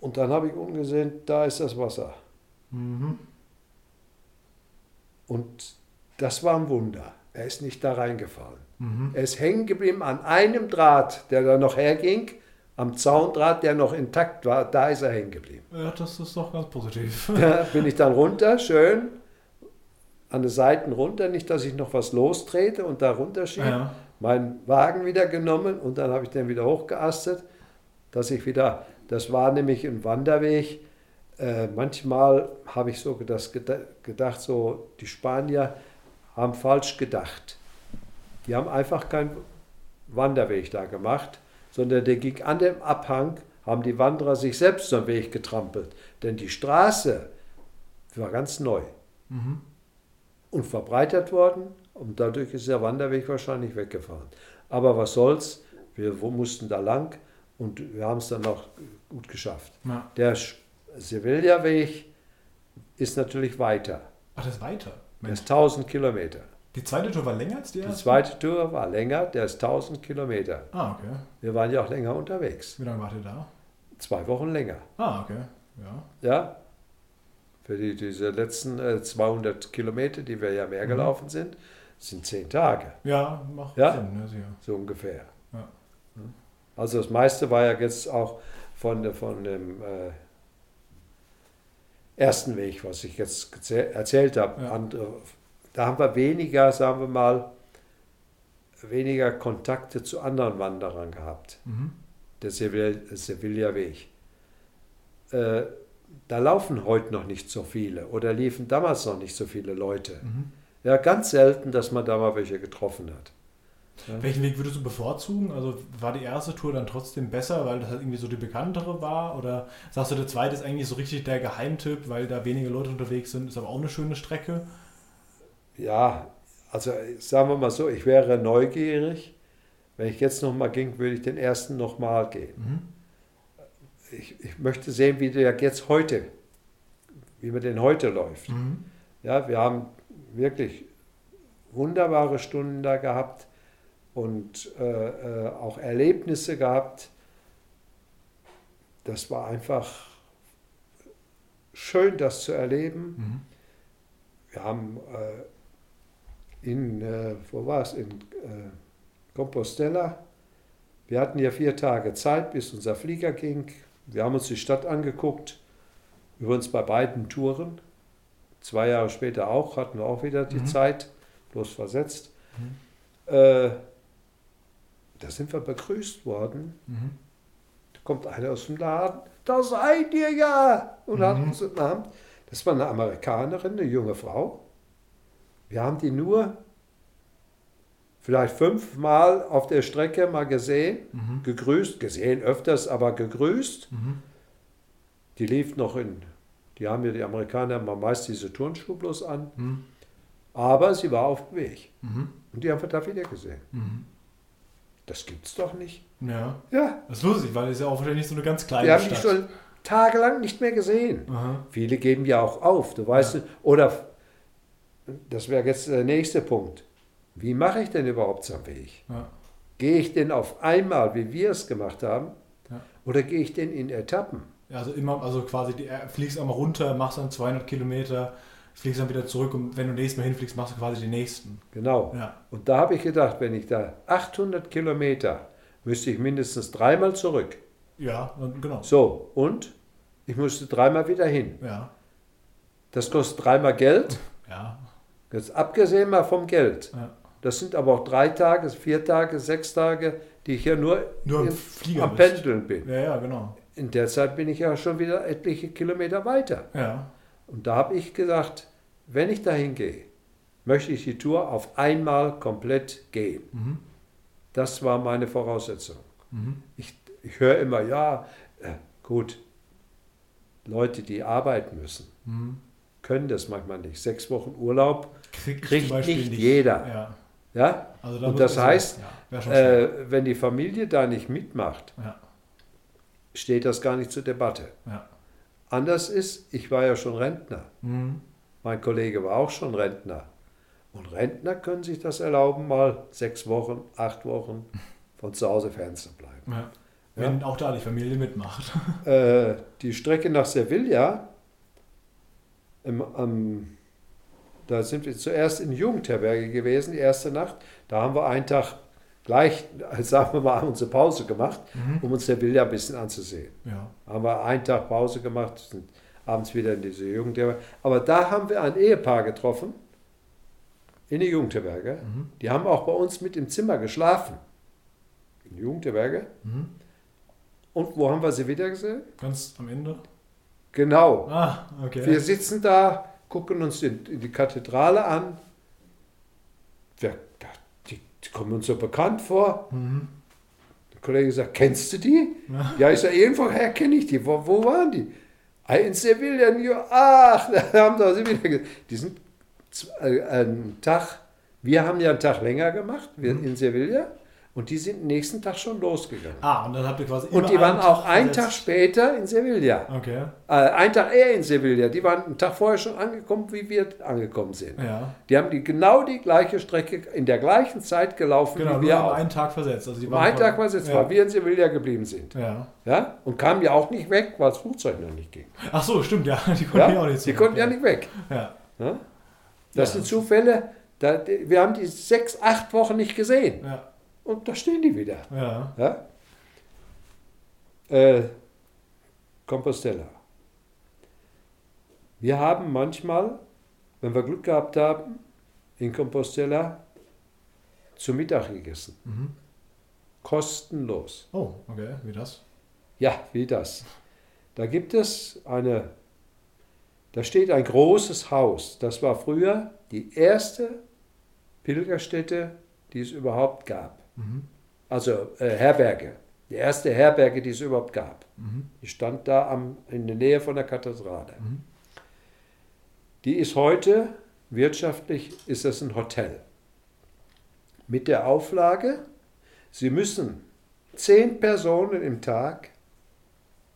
Und dann habe ich unten gesehen, da ist das Wasser. Mhm. Und das war ein Wunder. Er ist nicht da reingefallen. Mhm. Er ist hängen geblieben an einem Draht, der da noch herging am Zaundraht, der noch intakt war, da ist er hängen geblieben. Ja, das ist doch ganz positiv. *laughs* Da bin ich dann runter, schön an den Seiten runter, nicht, dass ich noch was lostrete und da runterschiebe. Ja. Meinen Wagen wieder genommen und dann habe ich den wieder hochgeastet, dass ich wieder, das war nämlich ein Wanderweg. Äh, manchmal habe ich so das geda- gedacht, so die Spanier haben falsch gedacht. Die haben einfach keinen Wanderweg da gemacht, sondern der ging an dem Abhang, haben die Wanderer sich selbst so einen Weg getrampelt. Denn die Straße war ganz neu Mhm. und verbreitert worden und dadurch ist der Wanderweg wahrscheinlich weggefahren. Aber was soll's, wir mussten da lang und wir haben es dann auch gut geschafft. Ja. Der Sevilla-Weg ist natürlich weiter. Ach, das ist weiter. Mensch. ist 1000 Kilometer. Die zweite Tour war länger als die Die erste? zweite Tour war länger, der ist 1000 Kilometer. Ah, okay. Wir waren ja auch länger unterwegs. Wie lange wart ihr da? Zwei Wochen länger. Ah, okay. Ja. Ja, für die, diese letzten äh, 200 Kilometer, die wir ja mehr Mhm. gelaufen sind, sind zehn Tage. Ja, macht Ja? Sinn, ne, sicher. so ungefähr. Ja. Also das meiste war ja jetzt auch von, von dem äh, ersten Weg, was ich jetzt erzählt habe. Ja. Andere, da haben wir weniger, sagen wir mal, weniger Kontakte zu anderen Wanderern gehabt. Mhm. Der Sevilla- Sevilla-Weg. Äh, da laufen heute noch nicht so viele oder liefen damals noch nicht so viele Leute. Mhm. Ja, ganz selten, dass man da mal welche getroffen hat. Ja. Welchen Weg würdest du bevorzugen? Also war die erste Tour dann trotzdem besser, weil das halt irgendwie so die bekanntere war? Oder sagst du, der zweite ist eigentlich so richtig der Geheimtipp, weil da wenige Leute unterwegs sind, ist aber auch eine schöne Strecke? Ja, also sagen wir mal so, ich wäre neugierig. Wenn ich jetzt nochmal ging, würde ich den ersten nochmal gehen. Mhm. Ich, ich möchte sehen, wie der jetzt heute, wie man den heute läuft. Mhm. Ja, wir haben wirklich wunderbare Stunden da gehabt und äh, äh, auch Erlebnisse gehabt. Das war einfach schön, das zu erleben. Mhm. Wir haben äh, in, äh, wo war es, in äh, Compostela, wir hatten ja vier Tage Zeit, bis unser Flieger ging. Wir haben uns die Stadt angeguckt, übrigens bei beiden Touren. Zwei Jahre später auch, hatten wir auch wieder die Mhm. Zeit, bloß versetzt. Mhm. Äh, da sind wir begrüßt worden. Mhm. Da kommt einer aus dem Laden, da seid ihr ja! Und hat Mhm. uns umarmt. Das war eine Amerikanerin, eine junge Frau. Wir haben die nur vielleicht fünfmal auf der Strecke mal gesehen, Mhm. gegrüßt, gesehen öfters, aber gegrüßt. Mhm. Die lief noch in, die haben ja die Amerikaner mal meist diese Turnschuhe bloß an, Mhm. aber sie war auf dem Weg. Mhm. Und die haben wir da wieder gesehen. Mhm. Das gibt's doch nicht. Ja, Ja, das ist lustig, weil es ist ja auch wahrscheinlich so eine ganz kleine wir haben die Stadt. schon tagelang nicht mehr gesehen. Aha. Viele geben ja auch auf, du weißt, Ja. oder das wäre jetzt der nächste Punkt. Wie mache ich denn überhaupt so einen Weg? Ja. Gehe ich denn auf einmal, wie wir es gemacht haben, Ja. oder gehe ich denn in Etappen? Ja, Also immer, also quasi, die, äh, fliegst einmal runter, machst dann 200 Kilometer, fliegst dann wieder zurück und wenn du nächstes Mal hinfliegst, machst du quasi die nächsten. Genau. Ja. Und da habe ich gedacht, wenn ich da 800 Kilometer, müsste ich mindestens dreimal zurück. Ja, und genau. So, und ich musste dreimal wieder hin. Ja. Das kostet dreimal Geld, Ja. Jetzt abgesehen mal vom Geld. ja. Das sind aber auch drei Tage, vier Tage, sechs Tage, die ich ja nur, Nur im am. Pendeln bin. Ja, ja, genau. In der Zeit bin ich ja schon wieder etliche Kilometer weiter. Ja. Und da habe ich gesagt, wenn ich dahin gehe, möchte ich die Tour auf einmal komplett gehen. Mhm. Das war meine Voraussetzung. Mhm. Ich, ich höre immer, ja, äh, gut, Leute, die arbeiten müssen, Mhm. können das manchmal nicht. Sechs Wochen Urlaub, Kriegt zum Beispiel nicht jeder. Ja. ja. Also da Und das heißt, ja. Äh, wenn die Familie da nicht mitmacht, ja. steht das gar nicht zur Debatte. Anders ist, ich war ja schon Rentner. Mhm. Mein Kollege war auch schon Rentner. Und Rentner können sich das erlauben, mal sechs Wochen, acht Wochen von zu Hause fernzubleiben. Ja. Wenn auch da die Familie mitmacht. Äh, die Strecke nach Sevilla, im, am, da sind wir zuerst in Jugendherberge gewesen, die erste Nacht. Da haben wir einen Tag gleich, *laughs* sagen wir mal, unsere Pause gemacht, mhm. um uns der Villa ein bisschen anzusehen. Ja. Haben wir einen Tag Pause gemacht, sind abends wieder in diese Jugendherberge. Aber da haben wir ein Ehepaar getroffen, in die Jugendherberge. Mhm. Die haben auch bei uns mit im Zimmer geschlafen. In die Jugendherberge. Mhm. Und wo haben wir sie wieder gesehen? Ganz am Ende. Genau. Ah, okay. Wir sitzen da, gucken uns die, die Kathedrale an. Wir, die, die, kommen uns so bekannt vor. Mhm. Der Kollege sagt, kennst du die? Ja, ja ich sage, irgendwoher kenne ich die. Wo, wo waren die? Ah, in Sevilla, ach, *laughs* da haben wir sie wieder gesehen. Die sind äh, einen Tag, wir haben ja einen Tag länger gemacht, wir mhm. in Sevilla. Und die sind nächsten Tag schon losgegangen. Ah, und dann habt ihr quasi. Und die waren auch einen Tag später in Sevilla. Okay. Äh, einen Tag eher in Sevilla. Die waren einen Tag vorher schon angekommen, wie wir angekommen sind. Ja. Die haben die genau die gleiche Strecke in der gleichen Zeit gelaufen genau, wie wir auch. einen Tag versetzt. Also die um einen Tag versetzt, ja. weil wir in Sevilla geblieben sind. Ja. ja. Und kamen ja auch nicht weg, weil das Flugzeug noch nicht ging. Ach so, stimmt, ja. *laughs* Die konnten ja, auch nicht zurück, Die konnten ja, nicht weg. Ja. ja? Das sind Zufälle. Da, wir haben die sechs, acht Wochen nicht gesehen. Ja. Und da stehen die wieder. Ja. ja? Äh, Compostela. Wir haben manchmal, wenn wir Glück gehabt haben, in Compostela zu Mittag gegessen. Mhm. Kostenlos. Oh, okay. Wie das? Ja, wie das. Da gibt es eine, da steht ein großes Haus. Das war früher die erste Pilgerstätte, die es überhaupt gab. Mhm. Also äh, Herberge. Die erste Herberge, die es überhaupt gab. Mhm. Die stand da am, in der Nähe von der Kathedrale. Mhm. Die ist heute, wirtschaftlich, ist das ein Hotel. Mit der Auflage, Sie müssen zehn Personen im Tag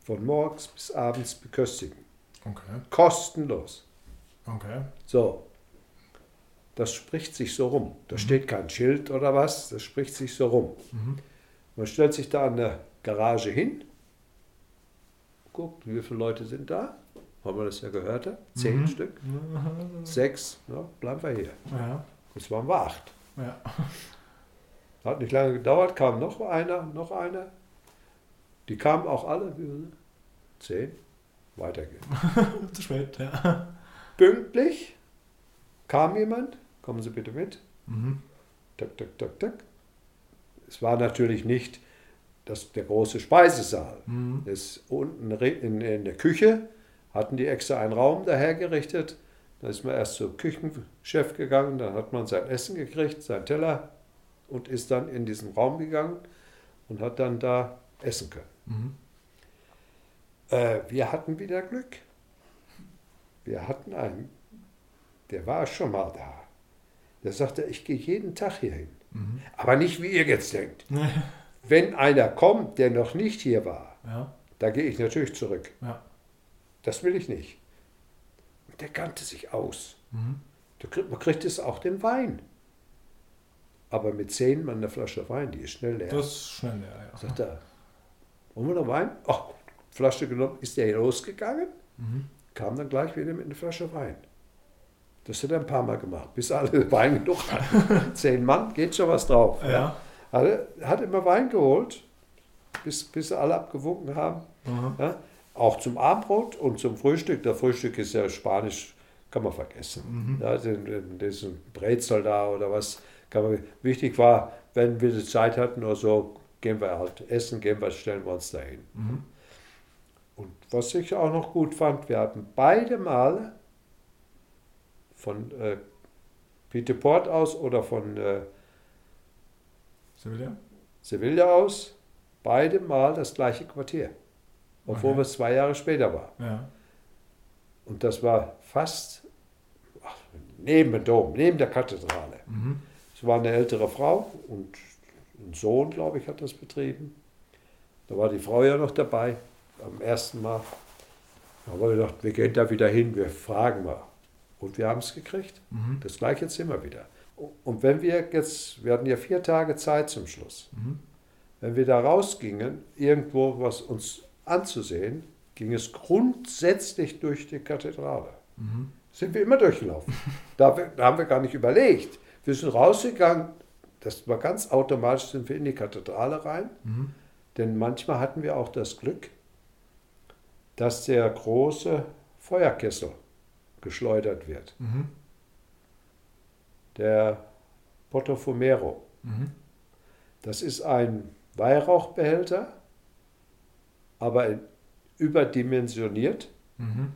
von morgens bis abends beköstigen. Okay. Kostenlos. Okay. So, das spricht sich so rum. Da mhm. steht kein Schild oder was, das spricht sich so rum. Mhm. Man stellt sich da an der Garage hin, guckt, wie viele Leute sind da. Haben wir das ja gehört? Zehn mhm. Stück? *laughs* Sechs? Ja, bleiben wir hier. Ja. Jetzt waren wir acht. Ja. *laughs* Hat nicht lange gedauert, kam noch einer, noch einer. Die kamen auch alle. Zehn. Weitergehen. *laughs* Zu spät, ja. Pünktlich kam jemand, kommen Sie bitte mit. Mhm. Tak, tak, tak, tak. Es war natürlich nicht das, der große Speisesaal. Mhm. Das unten in, in der Küche hatten die extra einen Raum dahergerichtet. Da ist man erst zum Küchenchef gegangen, dann hat man sein Essen gekriegt, sein Teller und ist dann in diesen Raum gegangen und hat dann da essen können. Mhm. Äh, wir hatten wieder Glück. Wir hatten einen der war schon mal da. Der sagte, ich gehe jeden Tag hier hin. Mhm. Aber nicht, wie ihr jetzt denkt. *laughs* Wenn einer kommt, der noch nicht hier war, ja. da gehe ich natürlich zurück. Ja. Das will ich nicht. Und der kannte sich aus. Mhm. Man kriegt es auch den Wein. Aber mit zehn Mann eine Flasche Wein, die ist schnell leer. Das ist schnell leer, ja. Sagt er, wollen wir noch Wein? Ach, Flasche genommen, ist der hier losgegangen, mhm. kam dann gleich wieder mit einer Flasche Wein. Das hat er ein paar Mal gemacht, bis alle *laughs* Wein genug hatten. *laughs* Zehn Mann, geht schon was drauf. Ja. Hat, hat immer Wein geholt, bis, bis sie alle abgewunken haben. Mhm. Ja. Auch zum Abendbrot und zum Frühstück. Der Frühstück ist ja spanisch, kann man vergessen. Mhm. Ja, den, diesen Brezel da oder was. Kann man, wichtig war, wenn wir die Zeit hatten oder so, gehen wir halt essen, gehen wir, stellen wir uns dahin. Mhm. Und was ich auch noch gut fand, wir hatten beide Male von äh, Peter Port aus oder von äh, Sevilla? Sevilla aus, beide mal das gleiche Quartier. Obwohl okay. es zwei Jahre später war. Ja. Und das war fast ach, neben dem Dom, neben der Kathedrale. Mhm. Es war eine ältere Frau und ein Sohn, glaube ich, hat das betrieben. Da war die Frau ja noch dabei, am ersten Mal. Da haben wir gedacht, wir gehen da wieder hin, wir fragen mal. Und wir haben es gekriegt. Mhm. Das gleiche Zimmer wieder. Und wenn wir jetzt, wir hatten ja vier Tage Zeit zum Schluss. Mhm. Wenn wir da rausgingen, irgendwo was uns anzusehen, ging es grundsätzlich durch die Kathedrale. Mhm. Sind wir immer durchgelaufen. *laughs* da, da, haben wir gar nicht überlegt. Wir sind rausgegangen, das war ganz automatisch, sind wir in die Kathedrale rein. Mhm. Denn manchmal hatten wir auch das Glück, dass der große Feuerkessel geschleudert wird. Mhm. Der Portofumero. Mhm. Das ist ein Weihrauchbehälter, aber überdimensioniert, Mhm.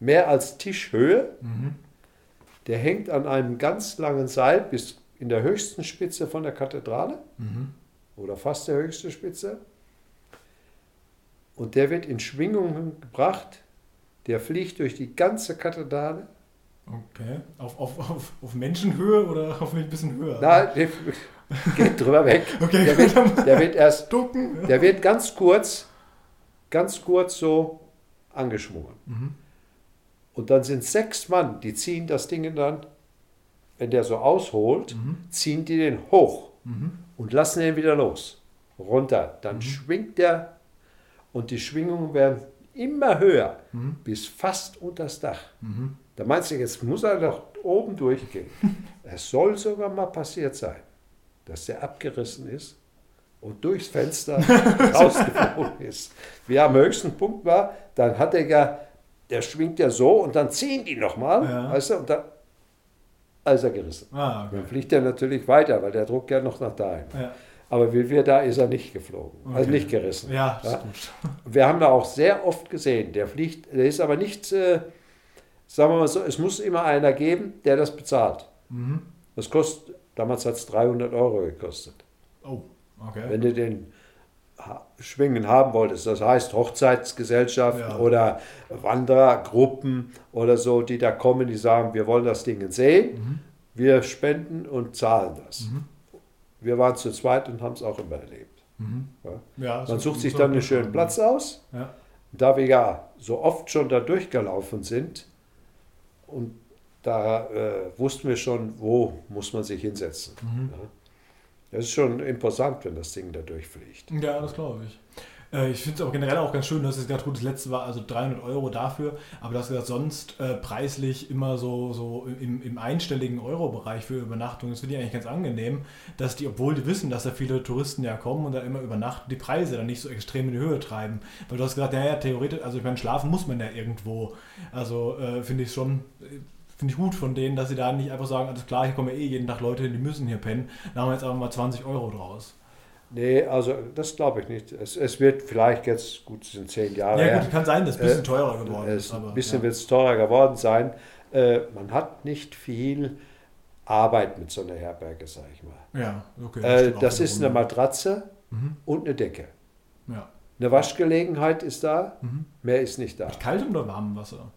mehr als Tischhöhe. Mhm. Der hängt an einem ganz langen Seil bis in der höchsten Spitze von der Kathedrale Mhm. oder fast der höchste Spitze. Und der wird in Schwingungen gebracht. Der fliegt durch die ganze Kathedrale. Okay. Auf, auf, auf, auf Menschenhöhe oder auf ein bisschen höher? Na, der geht drüber weg. *laughs* Okay, Der wird, der wird erst, ducken. der wird ganz kurz, ganz kurz so angeschwungen. Mhm. Und dann sind sechs Mann, die ziehen das Ding dann, wenn der so ausholt, Mhm. ziehen die den hoch Mhm. und lassen ihn wieder los. Runter. Dann schwingt der und die Schwingungen werden immer höher, Mhm. bis fast unters Dach. Mhm. Da meinst du, jetzt muss er doch oben durchgehen. *laughs* es soll sogar mal passiert sein, dass der abgerissen ist und durchs Fenster *laughs* rausgeflogen ist. Wie er am höchsten Punkt war, dann hat er ja, der schwingt ja so und dann ziehen die nochmal, Ja. weißt du, und dann ist er gerissen. Ah, okay. Dann fliegt er natürlich weiter, weil der Druck ja noch nach dahin. Ja. Aber wie wir da ist er nicht geflogen, also Okay. nicht gerissen. Ja, Ja. *laughs* Wir haben da auch sehr oft gesehen, der fliegt, der ist aber nicht, äh, sagen wir mal so, es muss immer einer geben, der das bezahlt. Mhm. Das kostet, damals hat es 300 Euro gekostet. Oh, okay. Wenn du den Schwingen haben wolltest, das heißt Hochzeitsgesellschaften Ja. oder Wanderergruppen oder so, die da kommen, die sagen, wir wollen das Ding sehen, Mhm. wir spenden und zahlen das. Mhm. Wir waren zu zweit und haben es auch immer erlebt. Mhm. Ja. Ja, Man sucht sich dann einen schönen Platz aus. Ja. Da wir ja so oft schon da durchgelaufen sind und da äh, wussten wir schon, wo muss man sich hinsetzen. Mhm. Ja. Das ist schon imposant, wenn das Ding da durchfliegt. Ja, das glaube ich. Äh, Ich finde es auch generell auch ganz schön, dass es gesagt gut, das letzte war also 300 Euro dafür, aber du hast gesagt, sonst äh, preislich immer so, so im, im einstelligen Euro-Bereich für Übernachtung. Das finde ich eigentlich ganz angenehm, dass die, obwohl die wissen, dass da viele Touristen ja kommen und da immer übernachten, die Preise dann nicht so extrem in die Höhe treiben. Weil du hast gesagt, ja, ja, theoretisch, also ich meine, schlafen muss man ja irgendwo. Also äh, finde ich schon. äh, Finde ich gut von denen, dass sie da nicht einfach sagen, alles klar, hier kommen ja eh jeden Tag Leute hin, die müssen hier pennen. Da haben wir jetzt einfach mal 20 Euro draus. Nee, also das glaube ich nicht. Es, es wird vielleicht jetzt, gut, es sind zehn Jahre Ja, her, gut, kann sein, dass es ein bisschen Äh, teurer geworden ist. Ein bisschen ja. wird es teurer geworden sein. Äh, man hat nicht viel Arbeit mit so einer Herberge, sage ich mal. Ja, okay. Äh, stimmt auch das ist eine. Matratze Mhm. und eine Decke. Ja. Eine Waschgelegenheit ist da, Mhm. mehr ist nicht da. Mit kaltem oder warmem Wasser?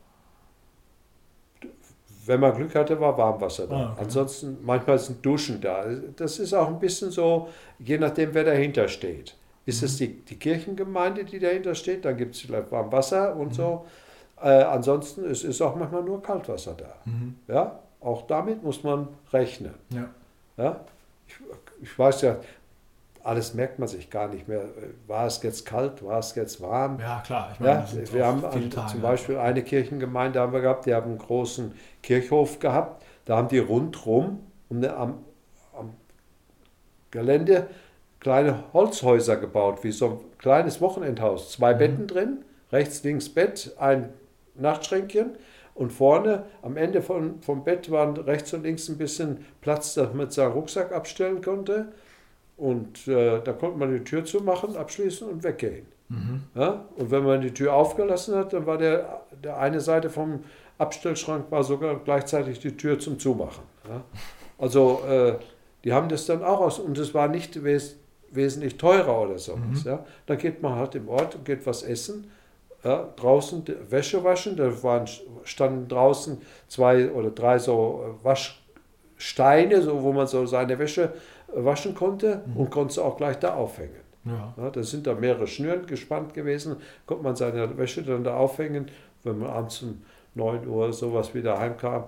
Wenn man Glück hatte, war Warmwasser da. Ah, okay. Ansonsten, manchmal sind Duschen da. Das ist auch ein bisschen so, je nachdem, wer dahinter steht. Ist Mhm. es die, die Kirchengemeinde, die dahinter steht, dann gibt es vielleicht Warmwasser und Mhm. so. Äh, ansonsten es ist auch manchmal nur Kaltwasser da. Mhm. Ja, auch damit muss man rechnen. Ja. Ja? Ich, ich weiß ja, alles merkt man sich gar nicht mehr. War es jetzt kalt, war es jetzt warm? ja, klar. Ich Ja, wir haben an, Tage. zum Beispiel eine Kirchengemeinde haben wir gehabt, die haben einen großen Kirchhof gehabt. Da haben die rundrum um am, am Gelände kleine Holzhäuser gebaut, wie so ein kleines Wochenendhaus. Zwei Mhm. Betten drin, rechts, links Bett, ein Nachtschränkchen und vorne am Ende von, vom Bett waren rechts und links ein bisschen Platz, dass man seinen Rucksack abstellen konnte. Und äh, da konnte man die Tür zumachen, abschließen und weggehen. Mhm. Ja? Und wenn man die Tür aufgelassen hat, dann war der, der eine Seite vom Abstellschrank war sogar gleichzeitig die Tür zum Zumachen. Ja? Also äh, die haben das dann auch aus und es war nicht wes wesentlich teurer oder sowas. Mhm. Ja? Dann geht man halt im Ort und geht was essen. Ja, draußen Wäsche waschen, da waren, standen draußen zwei oder drei so äh, Waschsteine, so, wo man so seine Wäsche waschen konnte Mhm. und konnte sie auch gleich da aufhängen. Ja. Ja, da sind da mehrere Schnüren gespannt gewesen, konnte man seine Wäsche dann da aufhängen, wenn man abends um 9 Uhr sowas wieder heimkam.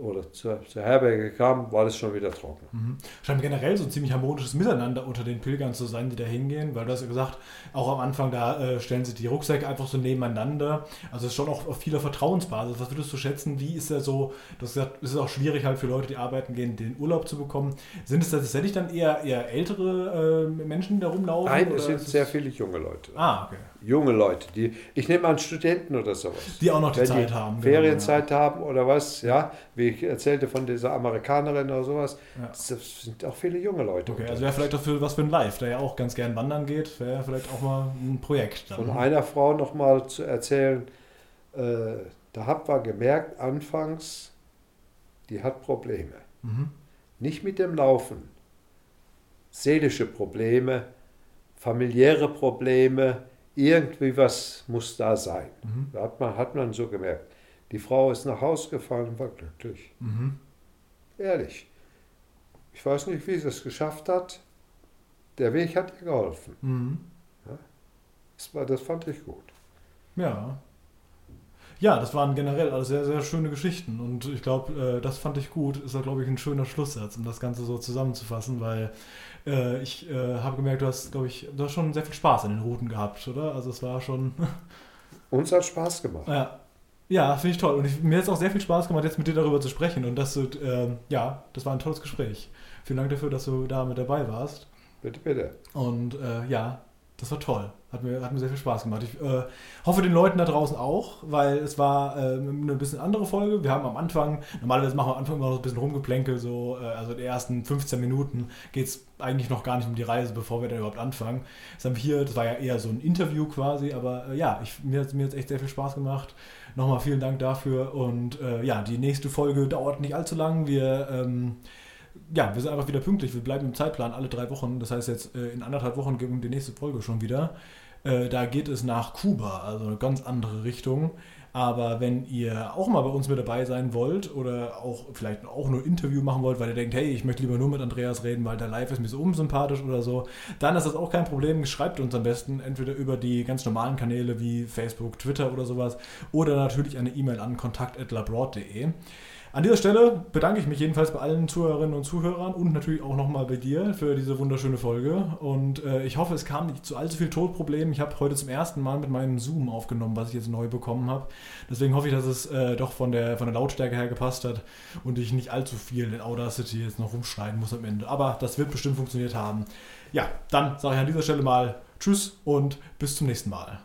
Oder zur, zur Herberge kam, war das schon wieder trocken. Mhm. Scheint generell so ein ziemlich harmonisches Miteinander unter den Pilgern zu sein, die da hingehen, weil du hast ja gesagt, auch am Anfang, da äh, stellen sie die Rucksäcke einfach so nebeneinander. Also es ist schon auch auf vieler Vertrauensbasis. Was würdest du schätzen, wie ist er so, du hast gesagt, es ist auch schwierig halt für Leute, die arbeiten gehen, den Urlaub zu bekommen. Sind es tatsächlich dann eher, eher ältere äh, Menschen, die da rumlaufen? Nein, es sind sehr viele junge Leute. Ah, okay. Junge Leute, die, ich nehme an Studenten oder sowas. Die auch noch die Wenn Zeit die haben. Ferienzeit genau, ja. haben oder was, ja, wie ich erzählte von dieser Amerikanerin oder sowas. Ja. Das sind auch viele junge Leute. Okay, also wäre vielleicht dafür was für ein Live, der ja auch ganz gern wandern geht, wäre vielleicht auch mal ein Projekt. Dann. Von einer Frau nochmal zu erzählen, äh, da hat man gemerkt, anfangs, die hat Probleme. Mhm. Nicht mit dem Laufen. Seelische Probleme, familiäre Probleme, irgendwie was muss da sein. Mhm. Da hat man, hat man so gemerkt. Die Frau ist nach Hause gefahren und war glücklich. Mhm. Ehrlich. Ich weiß nicht, wie sie es geschafft hat. Der Weg hat ihr geholfen. Mhm. Ja, das, war, das fand ich gut. Ja. Ja, das waren generell alles sehr, sehr schöne Geschichten. Und ich glaube, äh, das fand ich gut. Ist auch, glaube ich, ein schöner Schlusssatz, um das Ganze so zusammenzufassen, weil äh, ich äh, habe gemerkt, du hast, glaube ich, du hast schon sehr viel Spaß in den Routen gehabt, oder? Also es war schon. Uns hat Spaß gemacht. Ja, ja, finde ich toll. Und ich, mir hat es auch sehr viel Spaß gemacht, jetzt mit dir darüber zu sprechen. Und das, äh, ja, das war ein tolles Gespräch. Vielen Dank dafür, dass du da mit dabei warst. Bitte, bitte. Und äh, ja, das war toll. Hat mir, hat mir sehr viel Spaß gemacht. Ich äh, hoffe den Leuten da draußen auch, weil es war äh, eine bisschen andere Folge. Wir haben am Anfang, normalerweise machen wir am Anfang immer noch ein bisschen rumgeplänkel, so, äh, also in den ersten 15 Minuten geht es eigentlich noch gar nicht um die Reise, bevor wir dann überhaupt anfangen. Das haben wir hier, das war ja eher so ein Interview quasi, aber äh, ja, ich, mir hat es mir echt sehr viel Spaß gemacht. Nochmal vielen Dank dafür und äh, ja, die nächste Folge dauert nicht allzu lang. Wir ähm, ja, wir sind einfach wieder pünktlich. Wir bleiben im Zeitplan alle drei Wochen. Das heißt, jetzt äh, in anderthalb Wochen gibt die nächste Folge schon wieder. Äh, da geht es nach Kuba, also eine ganz andere Richtung. Aber wenn ihr auch mal bei uns mit dabei sein wollt oder auch vielleicht auch nur Interview machen wollt, weil ihr denkt, hey, ich möchte lieber nur mit Andreas reden, weil der Live ist mir so unsympathisch oder so, dann ist das auch kein Problem. Schreibt uns am besten entweder über die ganz normalen Kanäle wie Facebook, Twitter oder sowas oder natürlich eine E-Mail an kontakt.labroad.de. An dieser Stelle bedanke ich mich jedenfalls bei allen Zuhörerinnen und Zuhörern und natürlich auch nochmal bei dir für diese wunderschöne Folge. Und äh, ich hoffe, es kam nicht zu allzu viel Todproblemen. Ich habe heute zum ersten Mal mit meinem Zoom aufgenommen, was ich jetzt neu bekommen habe. Deswegen hoffe ich, dass es äh, doch von der, von der Lautstärke her gepasst hat und ich nicht allzu viel in Audacity jetzt noch rumschneiden muss am Ende. Aber das wird bestimmt funktioniert haben. Ja, dann sage ich an dieser Stelle mal Tschüss und bis zum nächsten Mal.